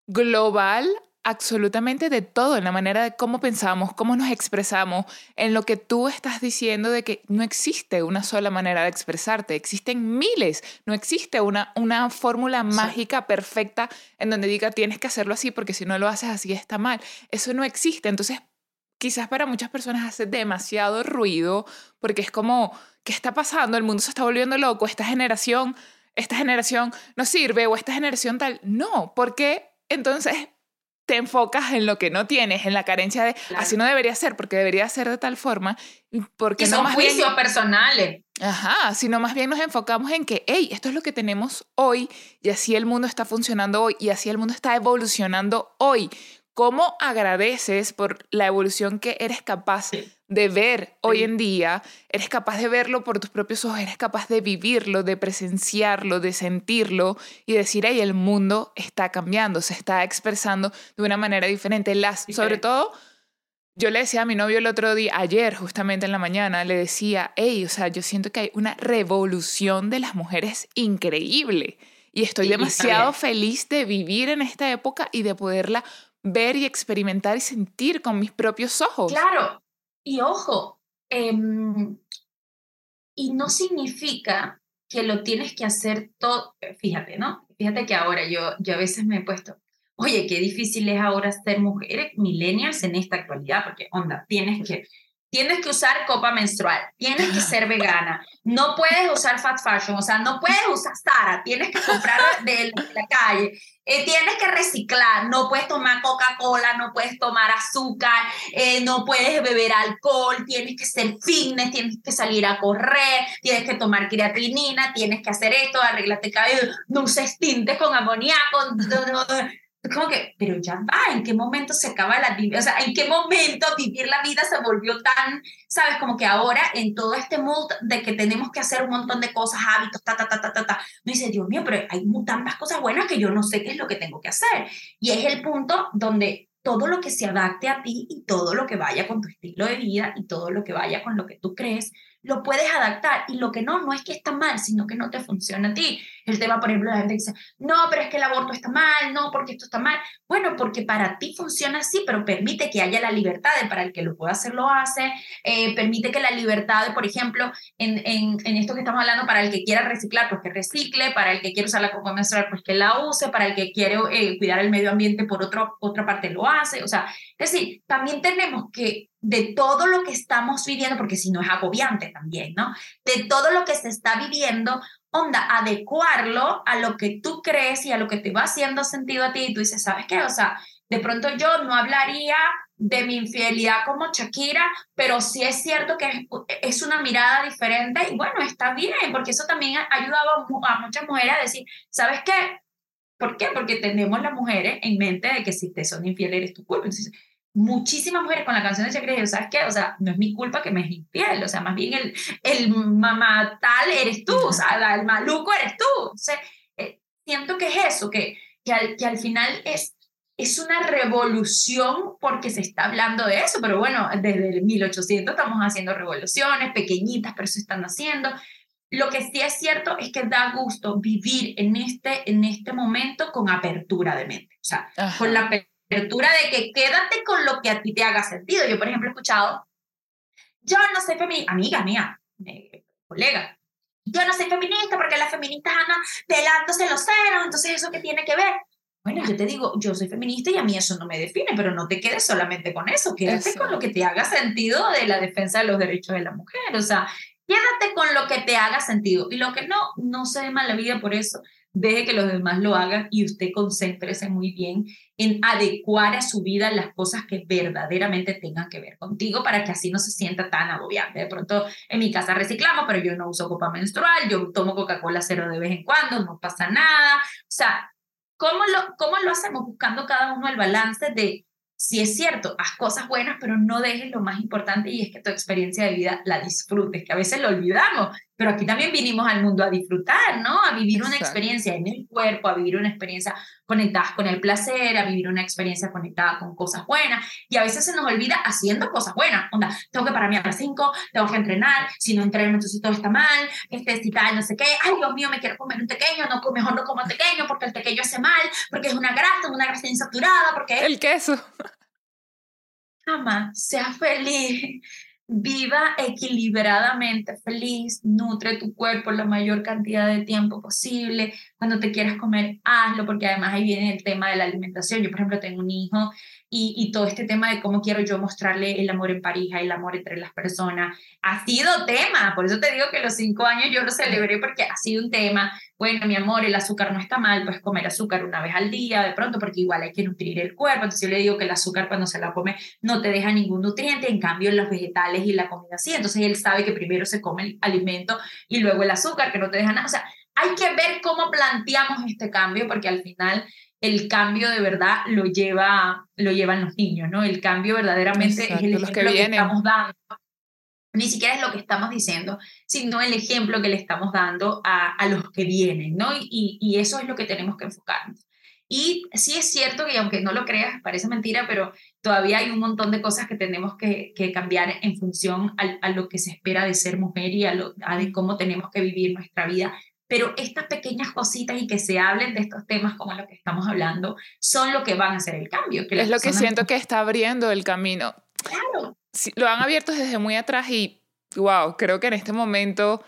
global absolutamente de todo, en la manera de cómo pensamos, cómo nos expresamos, en lo que tú estás diciendo de que no existe una sola manera de expresarte, existen miles, no existe una, una fórmula mágica perfecta en donde diga tienes que hacerlo así porque si no lo haces así está mal. Eso no existe. Entonces, quizás para muchas personas hace demasiado ruido porque es como, ¿qué está pasando? El mundo se está volviendo loco, esta generación, esta generación no sirve o esta generación tal. No, porque entonces te enfocas en lo que no tienes, en la carencia de así no debería ser, porque debería ser de tal forma, porque son más juicios personales. Ajá, sino más bien nos enfocamos en que, hey, esto es lo que tenemos hoy y así el mundo está funcionando hoy y así el mundo está evolucionando hoy. ¿Cómo agradeces por la evolución que eres capaz de ver hoy en día? Eres capaz de verlo por tus propios ojos, eres capaz de vivirlo, de presenciarlo, de sentirlo y decir, hey, el mundo está cambiando, se está expresando de una manera diferente. Las, sobre todo, yo le decía a mi novio el otro día, ayer justamente en la mañana, le decía, hey, o sea, yo siento que hay una revolución de las mujeres increíble. Y estoy demasiado feliz de vivir en esta época y de poderla ver y experimentar y sentir con mis propios ojos. Claro, y ojo, em, y no significa que lo tienes que hacer todo, fíjate, ¿no? Fíjate que ahora yo, yo a veces me he puesto, oye, qué difícil es ahora ser mujer millennials en esta actualidad, porque onda, tienes que tienes que usar copa menstrual, tienes que ser vegana, no puedes usar fast fashion, o sea, no puedes usar Zara, tienes que comprar de la calle, eh, tienes que reciclar, no puedes tomar Coca-Cola, no puedes tomar azúcar, eh, no puedes beber alcohol, tienes que ser fitness, tienes que salir a correr, tienes que tomar creatinina, tienes que hacer esto, arreglarte el cabello, no uses tintes con amoníaco, como que, pero ya va, ¿en qué momento se acaba la vida? O sea, ¿en qué momento vivir la vida se volvió tan, sabes, como que ahora en todo este mood de que tenemos que hacer un montón de cosas, hábitos, ta, ta, ta, ta, ta, ta, no dice, Dios mío, pero hay tantas cosas buenas que yo no sé qué es lo que tengo que hacer. Y es el punto donde todo lo que se adapte a ti y todo lo que vaya con tu estilo de vida y todo lo que vaya con lo que tú crees, lo puedes adaptar y lo que no, no es que está mal, sino que no te funciona a ti. El tema, por ejemplo, la gente dice, no, pero es que el aborto está mal, no, porque esto está mal. Bueno, porque para ti funciona así, pero permite que haya la libertad de para el que lo pueda hacer, lo hace, eh, permite que la libertad de, por ejemplo, en, en, en, esto que estamos hablando, para el que quiera reciclar, pues que recicle, para el que quiere usar la copa menstrual, pues que la use, para el que quiere eh, cuidar el medio ambiente, por otro, otra parte lo hace. O sea, es decir, también tenemos que de todo lo que estamos viviendo, porque si no es agobiante también, ¿no? De todo lo que se está viviendo, onda, adecuarlo a lo que tú crees y a lo que te va haciendo sentido a ti. Y tú dices, ¿sabes qué? O sea, de pronto yo no hablaría de mi infidelidad como Shakira, pero sí es cierto que es una mirada diferente y bueno, está bien, porque eso también ha ayudado a muchas mujeres a decir, ¿sabes qué? ¿Por qué? Porque tenemos las mujeres en mente de que si te son infieles eres tu culpa. Muchísimas mujeres con la canción de Shakira, ¿sabes qué? O sea, no es mi culpa que me es infiel, o sea, más bien el, el mamá tal eres tú, o sea, el maluco eres tú. O sea, eh, siento que es eso, que, que, al, que al final es, es una revolución porque se está hablando de eso, pero bueno, desde el 1800 estamos haciendo revoluciones pequeñitas, pero se están haciendo. lo que sí es cierto es que da gusto vivir en este, en este momento con apertura de mente, o sea, con la apertura de que quédate con lo que a ti te haga sentido. Yo, por ejemplo, he escuchado, yo no soy feminista, amiga mía, eh, colega, yo no soy feminista porque las feministas andan pelándose los senos, entonces eso qué tiene que ver. Bueno, yo te digo, yo soy feminista y a mí eso no me define, pero no te quedes solamente con eso, quédate con lo que te haga sentido de la defensa de los derechos de la mujer, o sea, quédate con lo que te haga sentido y lo que no, no se dé mala vida por eso, deje que los demás lo hagan y usted concéntrese muy bien en adecuar a su vida las cosas que verdaderamente tengan que ver contigo para que así no se sienta tan agobiante. De pronto en mi casa reciclamos, pero yo no uso copa menstrual, yo tomo Coca-Cola cero de vez en cuando, no pasa nada. O sea, ¿cómo lo, cómo lo hacemos? Buscando cada uno el balance de si es cierto, haz cosas buenas, pero no dejes lo más importante y es que tu experiencia de vida la disfrutes, que a veces lo olvidamos, pero aquí también vinimos al mundo a disfrutar, ¿no? A vivir una experiencia en el cuerpo, a vivir una experiencia conectada con el placer, a vivir una experiencia conectada con cosas buenas. Y a veces se nos olvida haciendo cosas buenas. Onda, tengo que pararme a las 5, tengo que entrenar, si no entreno entonces todo está mal, este, si tal, no sé qué, ay Dios mío, me quiero comer un pequeño, no, mejor no como pequeño porque el pequeño hace mal, porque es una grasa, una grasa insaturada, porque... El queso. Ama, sea feliz, viva equilibradamente feliz, nutre tu cuerpo la mayor cantidad de tiempo posible. Cuando te quieras comer, hazlo, porque además ahí viene el tema de la alimentación. Yo, por ejemplo, tengo un hijo y, y, todo este tema de cómo quiero yo mostrarle el amor en pareja, el amor entre las personas, ha sido tema. Por eso te digo que los cinco años yo lo celebré porque ha sido un tema. Bueno, mi amor, el azúcar no está mal, pues comer azúcar una vez al día, de pronto, porque igual hay que nutrir el cuerpo. Entonces yo le digo que el azúcar cuando se la come no te deja ningún nutriente, en cambio los vegetales y la comida sí. Entonces él sabe que primero se come el alimento y luego el azúcar, que no te deja nada. O sea, hay que ver cómo planteamos este cambio, porque al final el cambio de verdad lo, lleva, lo llevan los niños, ¿no? El cambio verdaderamente es el ejemplo que, estamos dando. Ni siquiera es lo que estamos diciendo, sino el ejemplo que le estamos dando a, a los que vienen, ¿no? Y, y, eso es lo que tenemos que enfocarnos. Y sí es cierto que aunque no lo creas, parece mentira, pero todavía hay un montón de cosas que tenemos que, que cambiar en función a, a, lo que se espera de ser mujer y a, lo, a de cómo tenemos que vivir nuestra vida pero estas pequeñas cositas y que se hablen de estos temas como lo que estamos hablando son lo que van a hacer el cambio. Que es lo que siento que está abriendo el camino. Claro. lo han abierto desde muy atrás y, wow, creo que en este momento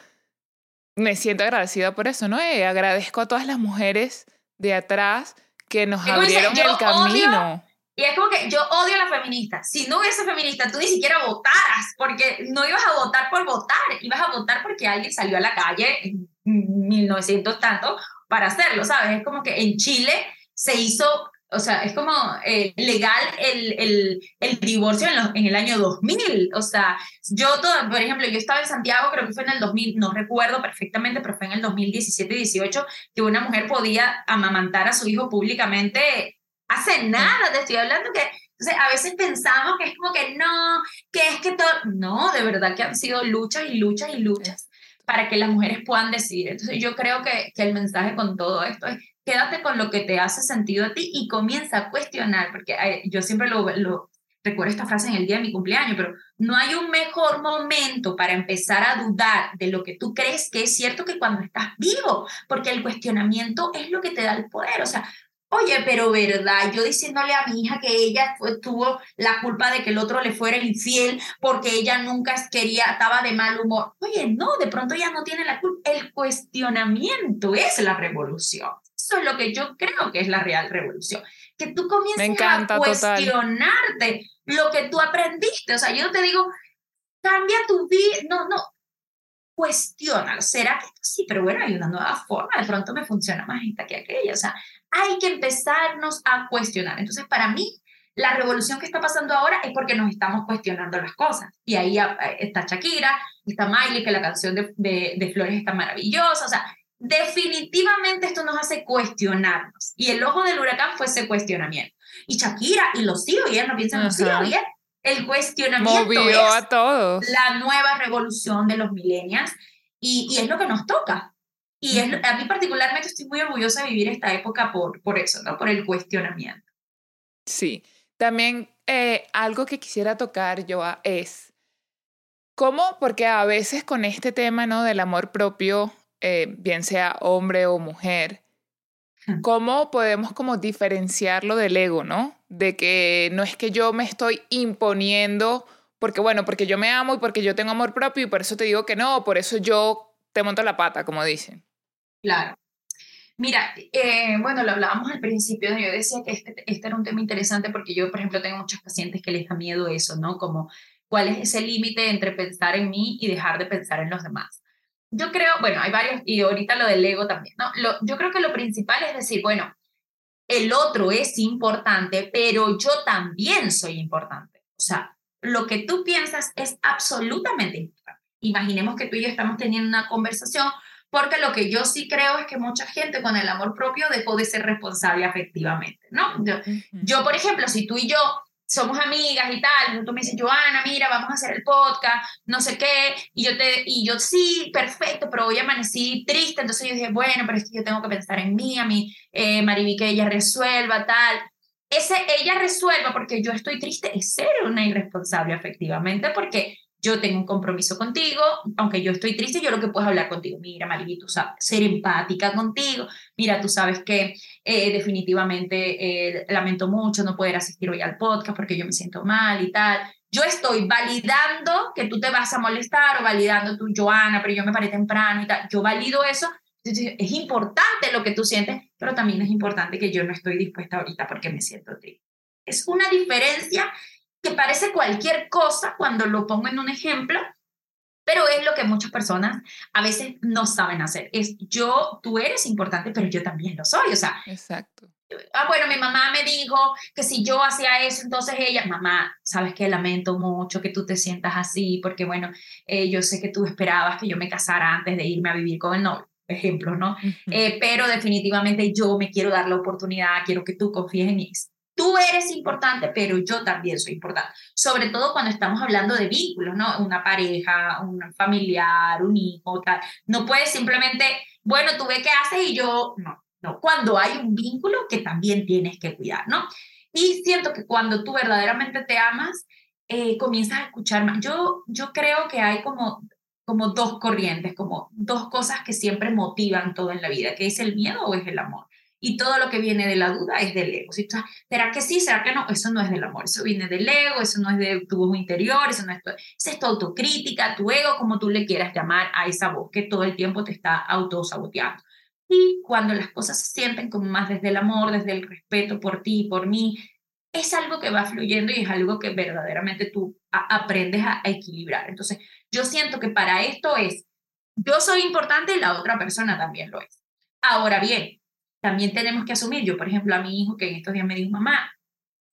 me siento agradecida por eso, ¿no? Y agradezco a todas las mujeres de atrás que nos abrieron el camino. Y es como que yo odio a las feministas. Si no hubiese feminista, tú ni siquiera votaras, porque no ibas a votar por votar, ibas a votar porque alguien salió a la calle en 1900 tanto para hacerlo, ¿sabes? Es como que en Chile se hizo, o sea, es como eh, legal el, el, el divorcio en, en, el año 2000. O sea, yo, todo, por ejemplo, yo estaba en Santiago, creo que fue en el 2000, no recuerdo perfectamente, pero fue en el 2017-18, que una mujer podía amamantar a su hijo públicamente hace nada, te estoy hablando que entonces, a veces pensamos que es como que no, que es que todo, no, de verdad que han sido luchas y luchas y luchas para que las mujeres puedan decidir. Entonces, yo creo que, que el mensaje con todo esto es, quédate con lo que te hace sentido a ti y comienza a cuestionar, porque yo siempre lo, lo recuerdo esta frase en el día de mi cumpleaños, pero no hay un mejor momento para empezar a dudar de lo que tú crees que es cierto que cuando estás vivo, porque el cuestionamiento es lo que te da el poder. O sea, Oye, pero verdad, yo diciéndole a mi hija que ella tuvo la culpa de que el otro le fuera infiel porque ella nunca quería, estaba de mal humor. Oye, no, de pronto ella no tiene la culpa. El cuestionamiento es la revolución. Eso es lo que yo creo que es la real revolución. Que tú comiences a cuestionarte lo que tú aprendiste. O sea, yo te digo, cambia tu vida. No, no, cuestiona, ¿será que sí? Pero bueno, hay una nueva forma, de pronto me funciona más esta que aquella, o sea, hay que empezarnos a cuestionar. Entonces, para mí, la revolución que está pasando ahora es porque nos estamos cuestionando las cosas. Y ahí está Shakira, está Miley, que la canción de, de, Flores está maravillosa. O sea, definitivamente esto nos hace cuestionarnos. Y el ojo del huracán fue ese cuestionamiento. Y Shakira, y lo sigo bien, no piensan, lo sigo bien. El cuestionamiento Movió es a todos. la nueva revolución de los millennials y, y es lo que nos toca. Y es, a mí particularmente estoy muy orgullosa de vivir esta época por, por eso, ¿no? Por el cuestionamiento. Sí. También eh, algo que quisiera tocar, Joa, es ¿Cómo? Porque a veces con este tema, ¿no? Del amor propio, eh, bien sea hombre o mujer, ¿cómo podemos como diferenciarlo del ego, ¿no? De que no es que yo me estoy imponiendo porque, bueno, porque yo me amo y porque yo tengo amor propio y por eso te digo que no, por eso yo te monto la pata, como dicen. Claro. Mira, eh, bueno, lo hablábamos al principio, yo decía que este, este era un tema interesante porque yo, por ejemplo, tengo muchos pacientes que les da miedo eso, ¿no? Como cuál es ese límite entre pensar en mí y dejar de pensar en los demás. Yo creo, bueno, hay varios, y ahorita lo del ego también, ¿no? Lo, yo creo que lo principal es decir, bueno, el otro es importante, pero yo también soy importante. O sea, lo que tú piensas es absolutamente importante. Imaginemos que tú y yo estamos teniendo una conversación porque lo que yo sí creo es que mucha gente con el amor propio dejó de ser responsable afectivamente, ¿no? Yo, yo, por ejemplo, si tú y yo somos amigas y tal, tú me dices, Joana, mira, vamos a hacer el podcast, no sé qué, y yo, te, y yo sí, perfecto, pero hoy amanecí triste, entonces yo dije, bueno, pero es que yo tengo que pensar en mí, a mí, eh, que ella resuelva, tal, ese ella resuelva porque yo estoy triste es ser una irresponsable efectivamente porque yo tengo un compromiso contigo, aunque yo estoy triste, yo lo que puedo hablar contigo, mira Mariby, tú sabes, ser empática contigo, mira, tú sabes que eh, definitivamente eh, lamento mucho no poder asistir hoy al podcast porque yo me siento mal y tal. Yo estoy validando que tú te vas a molestar o validando tú, Joana, pero yo me paré temprano y tal. Yo valido eso es importante lo que tú sientes, pero también es importante que yo no estoy dispuesta ahorita porque me siento triste. Es una diferencia que parece cualquier cosa cuando lo pongo en un ejemplo, pero es lo que muchas personas a veces no saben hacer. Es yo, tú eres importante, pero yo también lo soy. O sea, exacto. Ah, bueno, mi mamá me dijo que si yo hacía eso, entonces ella, mamá, sabes que lamento mucho que tú te sientas así, porque bueno, eh, yo sé que tú esperabas que yo me casara antes de irme a vivir con el novio ejemplos, ¿no? Eh, pero definitivamente yo me quiero dar la oportunidad, quiero que tú confíes en mí. Tú eres importante, pero yo también soy importante. Sobre todo cuando estamos hablando de vínculos, ¿no? Una pareja, un familiar, un hijo, tal. No puedes simplemente, bueno, tú ve qué haces y yo, no, no. Cuando hay un vínculo que también tienes que cuidar, ¿no? Y siento que cuando tú verdaderamente te amas, eh, comienzas a escuchar más. Yo, yo creo que hay como como dos corrientes, como dos cosas que siempre motivan todo en la vida, que es el miedo o es el amor. Y todo lo que viene de la duda es del ego. ¿Será que sí? ¿Será que no? Eso no es del amor, eso viene del ego, eso no es de tu voz interior, eso no es tu, es tu autocrítica, tu ego, como tú le quieras llamar a esa voz que todo el tiempo te está autosaboteando. Y cuando las cosas se sienten como más desde el amor, desde el respeto por ti y por mí, es algo que va fluyendo y es algo que verdaderamente tú aprendes a equilibrar. Entonces, yo siento que para esto es, yo soy importante y la otra persona también lo es. Ahora bien, también tenemos que asumir, yo por ejemplo a mi hijo que en estos días me dijo, mamá,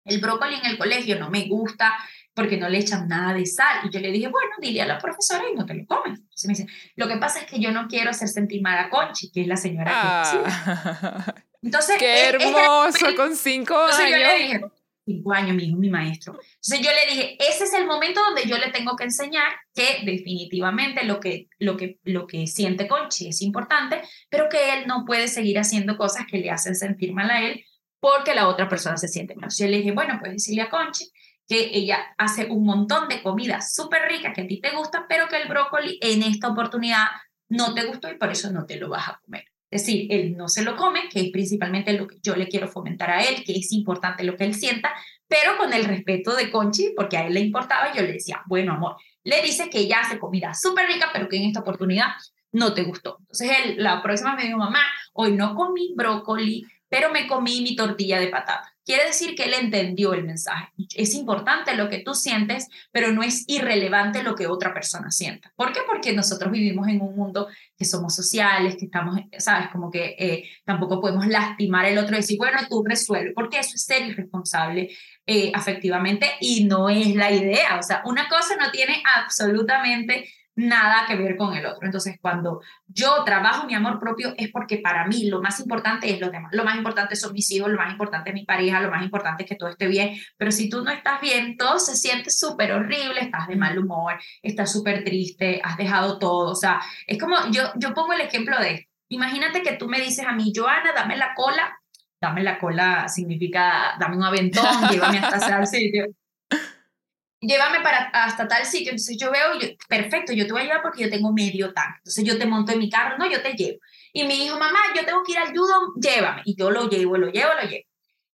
el brócoli en el colegio no me gusta porque no le echan nada de sal. Y yo le dije, bueno, dile a la profesora y no te lo comes. Entonces me dice, lo que pasa es que yo no quiero hacer sentir mal a Conchi, que es la señora que ah. Entonces, <laughs> qué hermoso, con cinco años cinco años, mi hijo, mi maestro. Entonces yo le dije, ese es el momento donde yo le tengo que enseñar que definitivamente lo que, lo que, lo que siente Conchi es importante, pero que él no puede seguir haciendo cosas que le hacen sentir mal a él porque la otra persona se siente mal. Yo le dije, bueno, pues decirle a Conchi que ella hace un montón de comida súper rica que a ti te gusta, pero que el brócoli en esta oportunidad no te gustó y por eso no te lo vas a comer. Es decir, él no se lo come, que es principalmente lo que yo le quiero fomentar a él, que es importante lo que él sienta, pero con el respeto de Conchi, porque a él le importaba, yo le decía, bueno, amor, le dice que ella hace comida súper rica, pero que en esta oportunidad no te gustó. Entonces, él, la próxima me dijo, mamá, hoy no comí brócoli, pero me comí mi tortilla de patata. Quiere decir que él entendió el mensaje. Es importante lo que tú sientes, pero no es irrelevante lo que otra persona sienta. ¿Por qué? Porque nosotros vivimos en un mundo que somos sociales, que estamos, sabes, como que eh, tampoco podemos lastimar al otro y decir, bueno, tú resuelve, porque eso es ser irresponsable eh, afectivamente y no es la idea. O sea, una cosa no tiene absolutamente nada que ver con el otro. Entonces, cuando yo trabajo mi amor propio es porque para mí lo más importante es lo demás. Lo más importante son mis hijos, lo más importante es mi pareja, lo más importante es que todo esté bien. Pero si tú no estás bien, todo se siente súper horrible, estás de mal humor, estás súper triste, has dejado todo. O sea, es como yo, yo pongo el ejemplo de, imagínate que tú me dices a mí, Joana, dame la cola. Dame la cola significa dame un aventón, llévame hasta <laughs> el sitio llévame para hasta tal sitio. Entonces yo veo, perfecto, yo te voy a llevar porque yo tengo medio tanque. Entonces yo te monto en mi carro, no, yo te llevo. Y mi hijo, mamá, yo tengo que ir al judo, llévame. Y yo lo llevo, lo llevo, lo llevo.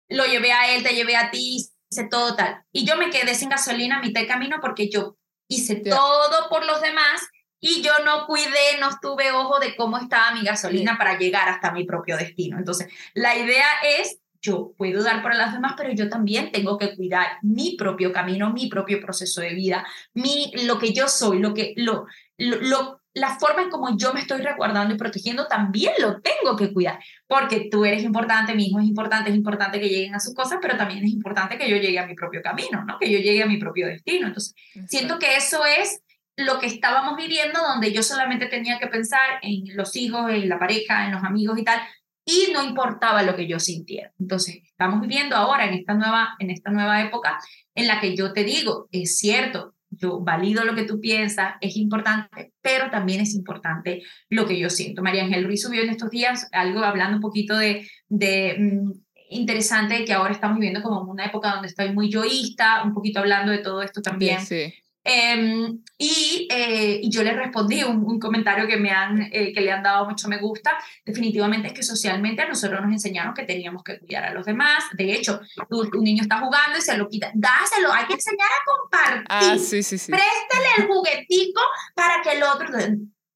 Lo llevé a él, te llevé a ti, hice todo tal. Y yo me quedé sin gasolina a mitad de camino porque yo hice todo por los demás y yo no cuidé, no tuve ojo de cómo estaba mi gasolina para llegar hasta mi propio destino. Entonces, la idea es yo puedo dar para las demás, pero yo también tengo que cuidar mi propio camino, mi propio proceso de vida, mi, lo que yo soy, lo que, lo, lo, la forma en como yo me estoy resguardando y protegiendo, también lo tengo que cuidar, porque tú eres importante, mi hijo es importante, es importante que lleguen a sus cosas, pero también es importante que yo llegue a mi propio camino, ¿no? Que yo llegue a mi propio destino. Entonces, siento que eso es lo que estábamos viviendo, donde yo solamente tenía que pensar en los hijos, en la pareja, en los amigos y tal, y no importaba lo que yo sintiera. Entonces, estamos viviendo ahora en esta nueva, en esta nueva época en la que yo te digo, es cierto, yo valido lo que tú piensas, es importante, pero también es importante lo que yo siento. María Ángel Ruiz subió en estos días algo hablando un poquito de, de mm, interesante que ahora estamos viviendo como una época donde estoy muy yoísta, un poquito hablando de todo esto también. Sí. Eh, y, yo le respondí un, comentario que, me han, eh, que le han dado mucho me gusta. Definitivamente es que socialmente a nosotros nos enseñaron que teníamos que cuidar a los demás. De hecho, un niño está jugando y se lo quita. Dáselo, hay que enseñar a compartir. Ah, sí, sí, sí. Préstale el juguetico para que el otro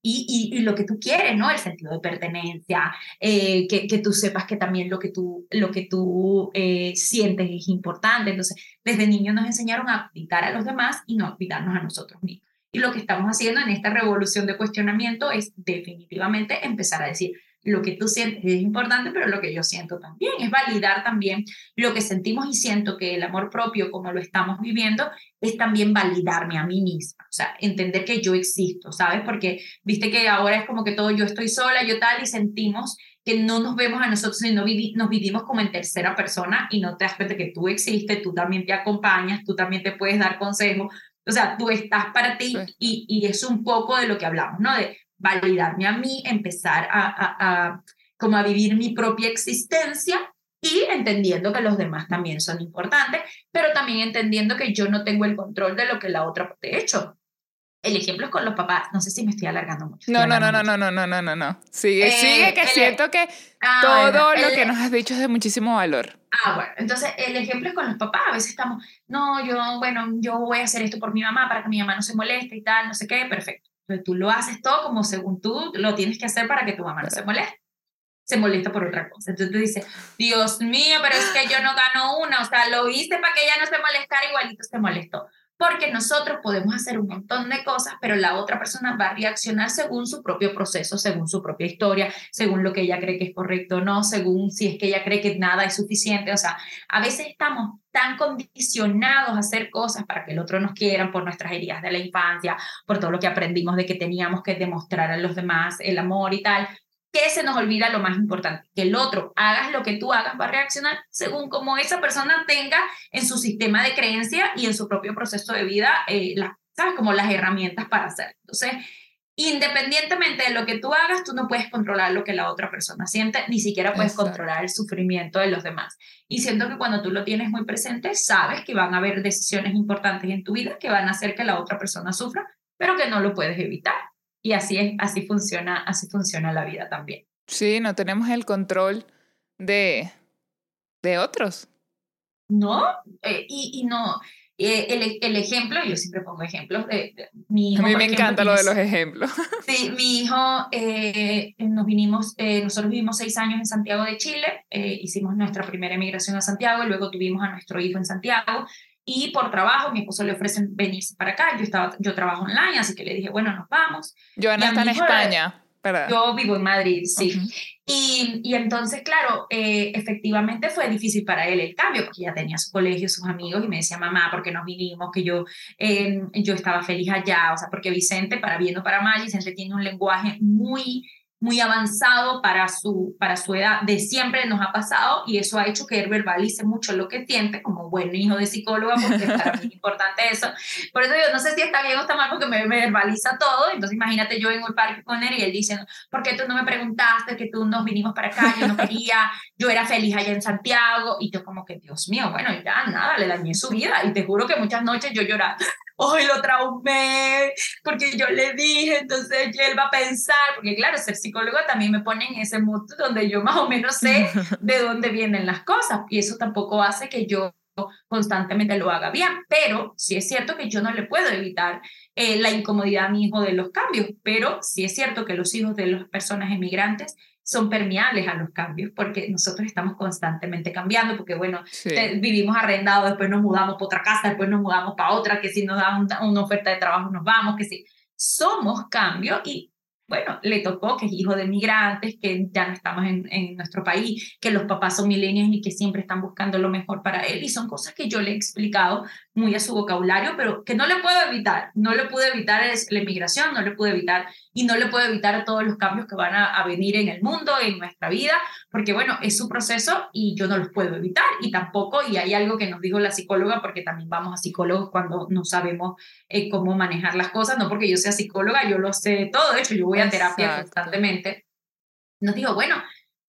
y, y, lo que tú quieres, ¿no? El sentido de pertenencia, eh, que, que, tú sepas que también lo que tú, lo que tú eh, sientes es importante. Entonces, desde niños nos enseñaron a cuidar a los demás y no a cuidarnos a nosotros mismos. Y lo que estamos haciendo en esta revolución de cuestionamiento es definitivamente empezar a decir, lo que tú sientes es importante, pero lo que yo siento también es validar también lo que sentimos y siento que el amor propio, como lo estamos viviendo, es también validarme a mí misma, o sea, entender que yo existo, ¿sabes? Porque viste que ahora es como que todo yo estoy sola, yo tal, y sentimos que no nos vemos a nosotros, sino nos vivimos como en tercera persona y no te das cuenta que tú existes, tú también te acompañas, tú también te puedes dar consejos, o sea, tú estás para ti y, y es un poco de lo que hablamos, ¿no? De validarme a mí, empezar a, como a vivir mi propia existencia y entendiendo que los demás también son importantes, pero también entendiendo que yo no tengo el control de lo que la otra, de hecho, el ejemplo es con los papás, no sé si me estoy alargando mucho. No, no, no, no, no, no, no, no, no, no. Sigue, eh, sigue, que siento que ah, todo lo que nos has dicho es de muchísimo valor. Ah, bueno, entonces el ejemplo es con los papás, a veces estamos, no, yo, bueno, yo voy a hacer esto por mi mamá para que mi mamá no se moleste y tal, no sé qué, perfecto tú lo haces todo como según tú lo tienes que hacer para que tu mamá no se moleste. Se molesta por otra cosa. Entonces tú dices, Dios mío, pero es que yo no gano una. O sea, lo hice para que ella no se molestara, igualito se molestó porque nosotros podemos hacer un montón de cosas, pero la otra persona va a reaccionar según su propio proceso, según su propia historia, según lo que ella cree que es correcto o no, según si es que ella cree que nada es suficiente. O sea, a veces estamos tan condicionados a hacer cosas para que el otro nos quiera por nuestras heridas de la infancia, por todo lo que aprendimos de que teníamos que demostrar a los demás el amor y tal, que se nos olvida lo más importante, que el otro, hagas lo que tú hagas, va a reaccionar según como esa persona tenga en su sistema de creencia y en su propio proceso de vida, eh, ¿sabes? Como las herramientas para hacer. Entonces, independientemente de lo que tú hagas, tú no puedes controlar lo que la otra persona siente, ni siquiera puedes controlar el sufrimiento de los demás. Y siento que cuando tú lo tienes muy presente, sabes que van a haber decisiones importantes en tu vida que van a hacer que la otra persona sufra, pero que no lo puedes evitar. Y así es, así funciona, así funciona la vida también. Sí, no tenemos el control de, de otros. No, eh, y, y, no, eh, el, el, ejemplo, yo siempre pongo ejemplos de, mi hijo. A mí me encanta lo de los ejemplos. <laughs> Sí, mi hijo, eh, nos vinimos, nosotros vivimos seis años en Santiago de Chile, hicimos nuestra primera emigración a Santiago y luego tuvimos a nuestro hijo en Santiago y por trabajo, mi esposo le ofrecen venirse para acá, yo, estaba, yo trabajo online, así que le dije, bueno, nos vamos. Joana está en España. Yo vivo en Madrid, sí. y, y, entonces, claro, eh, efectivamente fue difícil para él el cambio, porque ya tenía su colegio, sus amigos, y me decía, mamá, ¿por qué nos vinimos? Que yo, eh, yo estaba feliz allá, o sea, porque Vicente, para bien o para mal, Vicente tiene un lenguaje muy muy avanzado para su, para su edad, de siempre nos ha pasado y eso ha hecho que él verbalice mucho lo que siente como buen hijo de psicóloga, porque para mí es <laughs> importante eso. Por eso yo no sé si está bien o está mal porque me, verbaliza todo, entonces imagínate yo en el parque con él y él dice, ¿por qué tú no me preguntaste que tú nos vinimos para acá? Yo no quería, yo era feliz allá en Santiago y yo como que, Dios mío, bueno, ya nada, le dañé su vida y te juro que muchas noches yo lloraba hoy lo traumé, porque yo le dije, entonces él va a pensar, porque claro, ser psicóloga también me pone en ese mood donde yo más o menos sé <laughs> de dónde vienen las cosas, y eso tampoco hace que yo constantemente lo haga bien, pero sí es cierto que yo no le puedo evitar eh, la incomodidad a mi hijo de los cambios, pero sí es cierto que los hijos de las personas emigrantes son permeables a los cambios, porque nosotros estamos constantemente cambiando, porque bueno, vivimos arrendados, después nos mudamos para otra casa, después nos mudamos para otra, que si nos dan una oferta de trabajo nos vamos, que si somos cambio y bueno, le tocó que es hijo de migrantes, que ya no estamos en, en, nuestro país, que los papás son milenios y que siempre están buscando lo mejor para él. Y son cosas que yo le he explicado muy a su vocabulario, pero que no le puedo evitar. No le pude evitar la inmigración, no le pude evitar y no le puedo evitar todos los cambios que van a, a, venir en el mundo, en nuestra vida, porque bueno, es su proceso y yo no los puedo evitar y tampoco, y hay algo que nos dijo la psicóloga, porque también vamos a psicólogos cuando no sabemos eh, cómo manejar las cosas, no porque yo sea psicóloga, yo lo sé todo, de hecho yo voy a terapia constantemente. Nos dijo, bueno,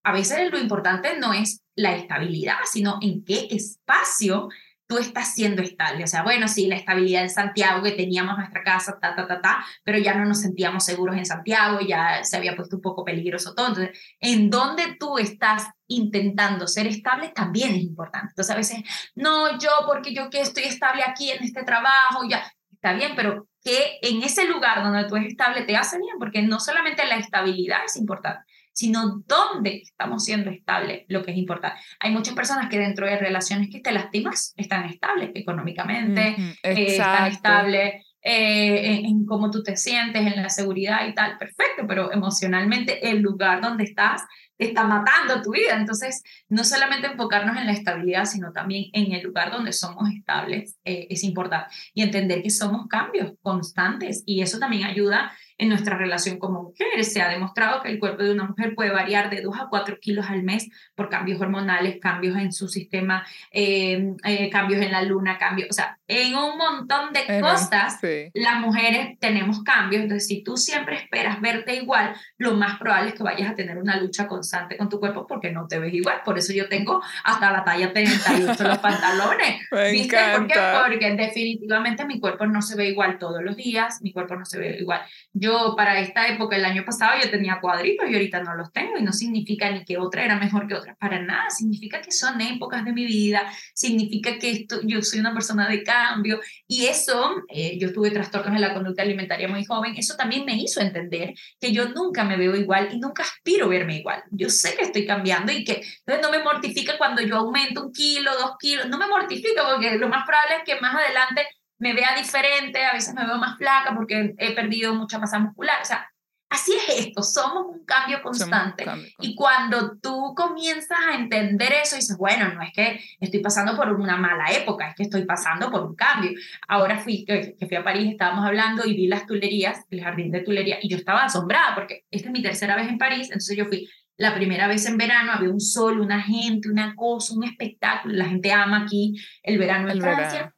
a veces lo importante no es la estabilidad, sino en qué espacio tú estás siendo estable. O sea, bueno, sí, la estabilidad en Santiago, que teníamos nuestra casa, ta, ta, ta, ta, pero ya no nos sentíamos seguros en Santiago, ya se había puesto un poco peligroso todo. Entonces, en dónde tú estás intentando ser estable también es importante. Entonces, a veces, no, yo, porque yo que estoy estable aquí en este trabajo, ya, está bien, pero que en ese lugar donde tú eres estable te hace bien, porque no solamente la estabilidad es importante, sino dónde estamos siendo estables, lo que es importante. Hay muchas personas que dentro de relaciones que te lastimas están estables económicamente, eh, están estables eh, en, en, cómo tú te sientes, en la seguridad y tal, perfecto, pero emocionalmente el lugar donde estás está matando tu vida. Entonces, no solamente enfocarnos en la estabilidad, sino también en el lugar donde somos estables eh, es importante. Y entender que somos cambios constantes y eso también ayuda en nuestra relación como mujeres. Se ha demostrado que el cuerpo de una mujer puede variar de 2 a 4 kilos al mes por cambios hormonales, cambios en su sistema, eh, eh, cambios en la luna, cambios, o sea, en un montón de cosas, las mujeres tenemos cambios. Entonces, si tú siempre esperas verte igual, lo más probable es que vayas a tener una lucha constante con tu cuerpo porque no te ves igual. Por eso yo tengo hasta la talla 38 los <laughs> pantalones. ¿Viste? ¿Por qué? Porque definitivamente mi cuerpo no se ve igual todos los días, mi cuerpo no se ve igual. Yo para esta época, el año pasado, yo tenía cuadritos y ahorita no los tengo y no significa ni que otra era mejor que otra, para nada, significa que son épocas de mi vida, significa que esto, yo soy una persona de cambio y eso, eh, yo tuve trastornos en la conducta alimentaria muy joven, eso también me hizo entender que yo nunca me veo igual y nunca aspiro a verme igual. Yo sé que estoy cambiando y que entonces no me mortifica cuando yo aumento un kilo, dos kilos, no me mortifica porque lo más probable es que más adelante me vea diferente, a veces me veo más flaca porque he perdido mucha masa muscular. O sea, así es esto, somos un cambio constante. Y cuando tú comienzas a entender eso, dices, bueno, no es que estoy pasando por una mala época, es que estoy pasando por un cambio. Ahora fui, que fui a París, estábamos hablando y vi las tulerías, el jardín de tulería, y yo estaba asombrada porque esta es mi tercera vez en París, entonces yo fui la primera vez en verano, había un sol, una gente, una cosa, un espectáculo, la gente ama aquí el verano en Francia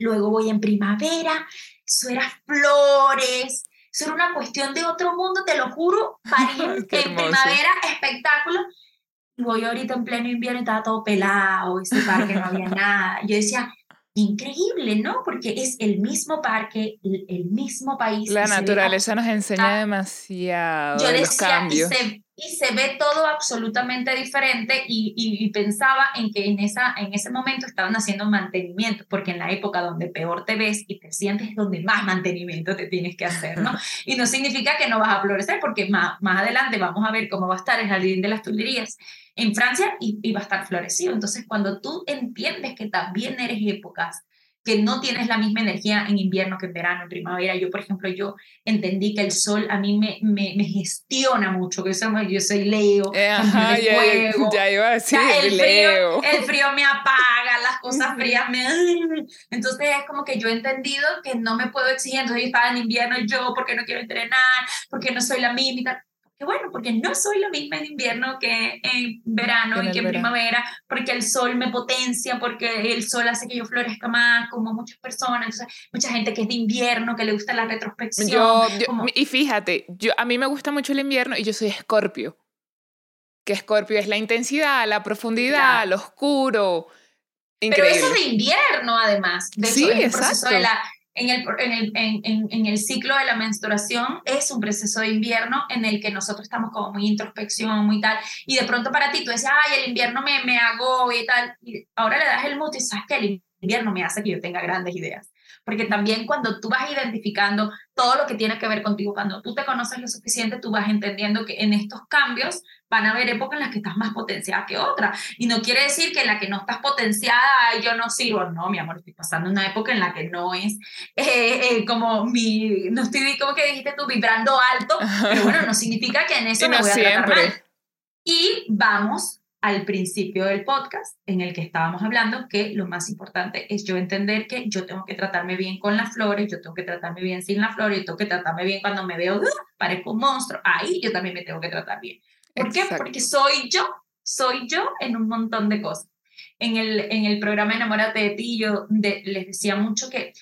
luego voy en primavera, eso era flores, eso era una cuestión de otro mundo, te lo juro, <laughs> París, en primavera, espectáculo. Voy ahorita en pleno invierno y estaba todo pelado, ese parque no había nada. Yo decía, increíble, ¿no? Porque es el mismo parque, el, mismo país. La naturaleza nos enseña demasiado yo decía, los cambios y se ve todo absolutamente diferente y, y, pensaba en que en, esa, en ese momento estaban haciendo mantenimiento, porque en la época donde peor te ves y te sientes es donde más mantenimiento te tienes que hacer, ¿no? <laughs> Y no significa que no vas a florecer, porque más, más adelante vamos a ver cómo va a estar el jardín de las Tullerías en Francia y, y va a estar florecido. Entonces, cuando tú entiendes que también eres épocas que no tienes la misma energía en invierno que en verano, en primavera. Yo, por ejemplo, yo entendí que el sol a mí me, me, me gestiona mucho, que yo, yo soy Leo, eh, ajá, ya, ya, iba a decir el, Leo. Frío, el frío me apaga, las cosas frías me... Entonces es como que yo he entendido que no me puedo exigir, entonces yo estaba en invierno yo porque no quiero entrenar, porque no soy la mímica, que bueno, porque no soy la misma en invierno que en verano y que en primavera, porque el sol me potencia, porque el sol hace que yo florezca más, como muchas personas, entonces mucha gente que es de invierno, que le gusta la retrospección. Y fíjate, yo, a mí me gusta mucho el invierno y yo soy escorpio, que escorpio es la intensidad, la profundidad, lo oscuro. Increíble. Pero eso de invierno, además. De sí, hecho, exacto. De la, en el, en, el, en, en, el ciclo de la menstruación es un proceso de invierno en el que nosotros estamos como muy introspección, muy tal, y de pronto para ti tú dices, ay, el invierno me, me hago y tal, y ahora le das el mood y sabes que el invierno me hace que yo tenga grandes ideas. Porque también cuando tú vas identificando todo lo que tiene que ver contigo, cuando tú te conoces lo suficiente, tú vas entendiendo que en estos cambios van a haber épocas en las que estás más potenciada que otra. Y no quiere decir que en la que no estás potenciada, yo no sirvo. No, mi amor, estoy pasando una época en la que no es eh, eh, como mi, no estoy como que dijiste tú, vibrando alto, pero bueno, no significa que en eso <laughs> me voy a tratar mal. Y vamos al principio del podcast en el que estábamos hablando que lo más importante es yo entender que yo tengo que tratarme bien con las flores, yo tengo que tratarme bien sin las flores, yo tengo que tratarme bien cuando me veo, parezco un monstruo, ahí yo también me tengo que tratar bien. ¿Por qué? Porque soy yo, soy yo en un montón de cosas. En el, en el programa Enamórate de ti, yo les decía mucho que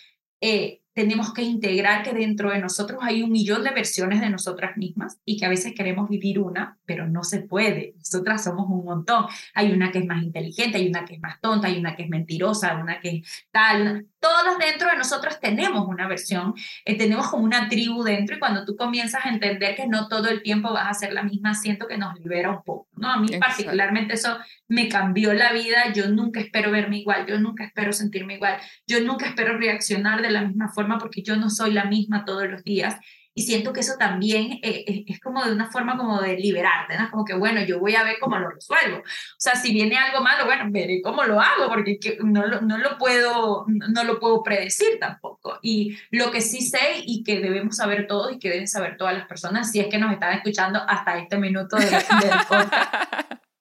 eh, tenemos que integrar que dentro de nosotros hay un millón de versiones de nosotras mismas y que a veces queremos vivir una, pero no se puede. Nosotras somos un montón. Hay una que es más inteligente, hay una que es más tonta, hay una que es mentirosa, una que es tal. Todas dentro de nosotros tenemos una versión, eh, tenemos como una tribu dentro y cuando tú comienzas a entender que no todo el tiempo vas a ser la misma, siento que nos libera un poco. ¿no? A mí particularmente eso me cambió la vida. Yo nunca espero verme igual, yo nunca espero sentirme igual, yo nunca espero reaccionar de la misma forma porque yo no soy la misma todos los días. Y siento que eso también eh, eh, es, como de una forma como de liberarte, ¿no? Como que, bueno, yo voy a ver cómo lo resuelvo. O sea, si viene algo malo, bueno, veré cómo lo hago, porque no, lo, no, lo puedo, no lo puedo predecir tampoco. Y lo que sí sé y que debemos saber todos y que deben saber todas las personas, si es que nos están escuchando hasta este minuto del, del podcast,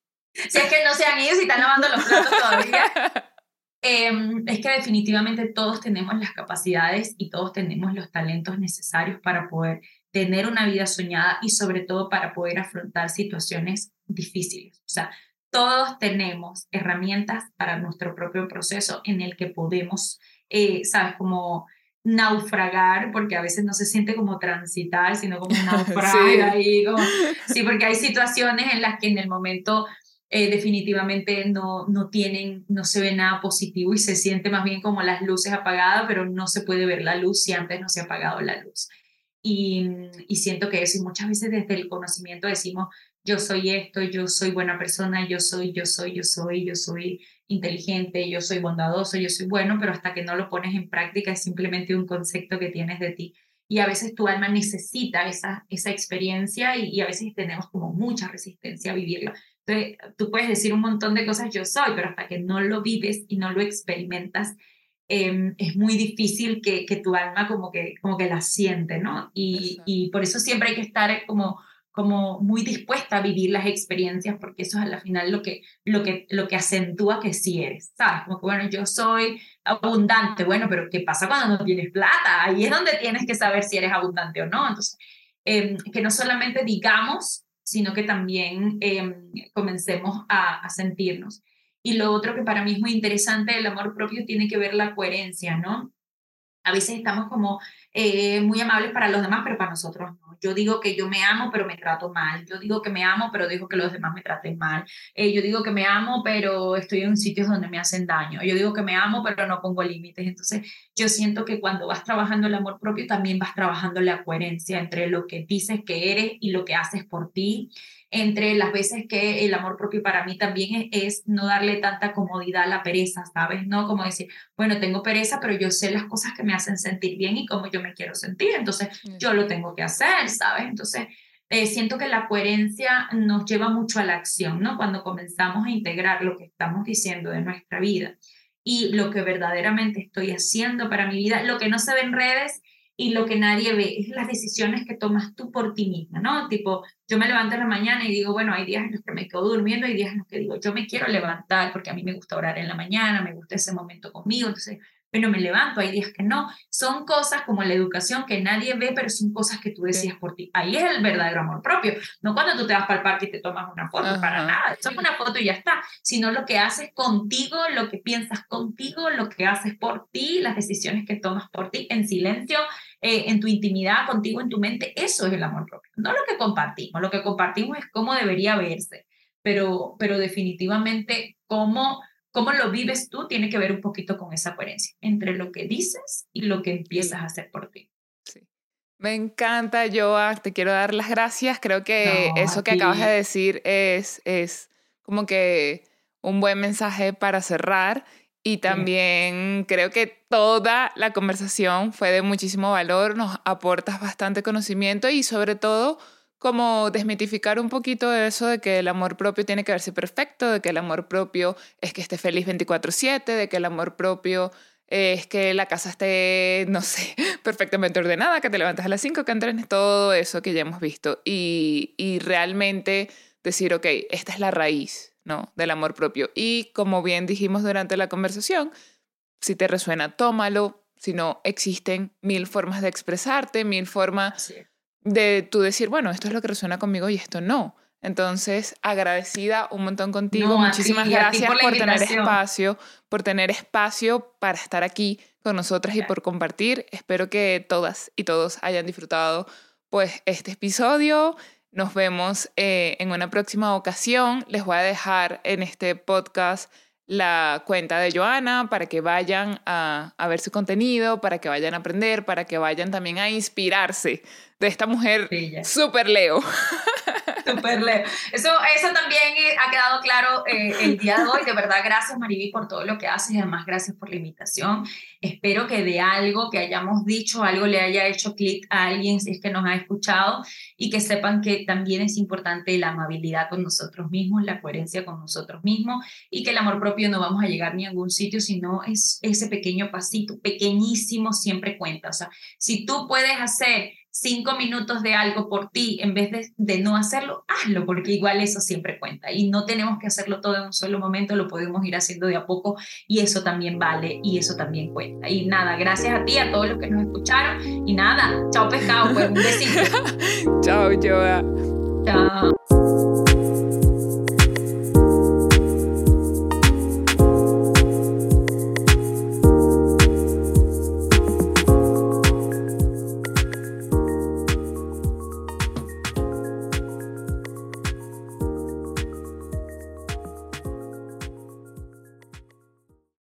<laughs> si es que no se han ido, si están lavando los platos todavía, <laughs> Em, es que definitivamente todos tenemos las capacidades y todos tenemos los talentos necesarios para poder tener una vida soñada y sobre todo para poder afrontar situaciones difíciles. O sea, todos tenemos herramientas para nuestro propio proceso en el que podemos, eh, ¿sabes? Como naufragar, porque a veces no se siente como transitar, sino como <laughs> naufragar sí. sí, porque hay situaciones en las que en el momento eh, definitivamente no, no tienen, no se ve nada positivo y se siente más bien como las luces apagadas, pero no se puede ver la luz si antes no se ha apagado la luz. Y, y siento que eso, y muchas veces desde el conocimiento decimos, yo soy esto, yo soy buena persona, yo soy, yo soy, yo soy, yo soy inteligente, yo soy bondadoso, yo soy bueno, pero hasta que no lo pones en práctica es simplemente un concepto que tienes de ti. Y a veces tu alma necesita esa, esa experiencia y, y a veces tenemos como mucha resistencia a vivirla. Entonces, tú puedes decir un montón de cosas yo soy, pero hasta que no lo vives y no lo experimentas, em, es muy difícil que, que, tu alma como que, como que la siente, ¿no? Y, y, por eso siempre hay que estar como, como muy dispuesta a vivir las experiencias, porque eso es al final lo que, lo que, lo que acentúa que sí eres, ¿sabes? Como que, bueno, yo soy abundante, bueno, pero ¿qué pasa cuando no tienes plata? Ahí es donde tienes que saber si eres abundante o no. Entonces, em, que no solamente digamos sino que también em, comencemos a, sentirnos. Y lo otro que para mí es muy interesante del amor propio tiene que ver la coherencia, ¿no? A veces estamos como eh, muy amables para los demás, pero para nosotros no. Yo digo que yo me amo, pero me trato mal. Yo digo que me amo, pero digo que los demás me traten mal. Eh, yo digo que me amo, pero estoy en sitios donde me hacen daño. Yo digo que me amo, pero no pongo límites. Entonces, yo siento que cuando vas trabajando el amor propio, también vas trabajando la coherencia entre lo que dices que eres y lo que haces por ti entre las veces que el amor propio para mí también es, no darle tanta comodidad a la pereza, ¿sabes? No como decir, bueno, tengo pereza, pero yo sé las cosas que me hacen sentir bien y cómo yo me quiero sentir, entonces yo lo tengo que hacer, ¿sabes? Entonces, eh, siento que la coherencia nos lleva mucho a la acción, ¿no? Cuando comenzamos a integrar lo que estamos diciendo de nuestra vida y lo que verdaderamente estoy haciendo para mi vida, lo que no se ve en redes y lo que nadie ve es las decisiones que tomas tú por ti misma, ¿no? Tipo, yo me levanto en la mañana y digo, bueno, hay días en los que me quedo durmiendo, hay días en los que digo, yo me quiero levantar porque a mí me gusta orar en la mañana, me gusta ese momento conmigo, entonces pero me levanto, hay días que no. Son cosas como la educación que nadie ve, pero son cosas que tú decías por ti. Ahí es el verdadero amor propio. No cuando tú te vas para el parque y te tomas una foto, para nada. Eso es una foto y ya está. Sino lo que haces contigo, lo que piensas contigo, lo que haces por ti, las decisiones que tomas por ti en silencio, eh, en tu intimidad, contigo, en tu mente. Eso es el amor propio. No lo que compartimos. Lo que compartimos es cómo debería verse. Pero, pero definitivamente cómo cómo lo vives tú tiene que ver un poquito con esa coherencia entre lo que dices y lo que empiezas a hacer por ti. Sí. Me encanta, Joa. Te quiero dar las gracias. Creo que eso que acabas de decir es, es como que un buen mensaje para cerrar. Y también creo que toda la conversación fue de muchísimo valor, nos aportas bastante conocimiento y sobre todo como desmitificar un poquito eso de que el amor propio tiene que verse perfecto, de que el amor propio es que esté feliz 24/7, de que el amor propio es que la casa esté, no sé, <laughs> perfectamente ordenada, que te levantes a las 5, que entrenes, todo eso que ya hemos visto. Y, y realmente decir, ok, esta es la raíz ¿no? del amor propio. Y como bien dijimos durante la conversación, si te resuena, tómalo. Si no, existen mil formas de expresarte, mil formas de tú decir, bueno, esto es lo que resuena conmigo y esto no. Entonces, agradecida un montón contigo. Muchísimas gracias por, tener espacio, por tener espacio para estar aquí con nosotras y por compartir. Espero que todas y todos hayan disfrutado pues este episodio. Nos vemos eh, en una próxima ocasión. Les voy a dejar en este podcast la cuenta de Joana para que vayan a, a, ver su contenido, para que vayan a aprender, para que vayan también a inspirarse de esta mujer súper Leo. <laughs> Super Leo. Eso, eso también eh, ha quedado claro eh, el día de hoy. De verdad, gracias Mariby por todo lo que haces y además gracias por la invitación. Espero que de algo que hayamos dicho, algo le haya hecho clic a alguien si es que nos ha escuchado y que sepan que también es importante la amabilidad con nosotros mismos, la coherencia con nosotros mismos y que el amor propio no vamos a llegar ni a ningún sitio, sino es ese pequeño pasito, pequeñísimo, siempre cuenta. O sea, si tú puedes hacer cinco minutos de algo por ti en vez de, de, no hacerlo, hazlo, porque igual eso siempre cuenta. Y no tenemos que hacerlo todo en un solo momento, lo podemos ir haciendo de a poco y eso también vale y eso también cuenta. Y nada, gracias a ti, a todos los que nos escucharon. Y nada, chao pescado, pues un besito. <laughs> chao, Joa. Chao.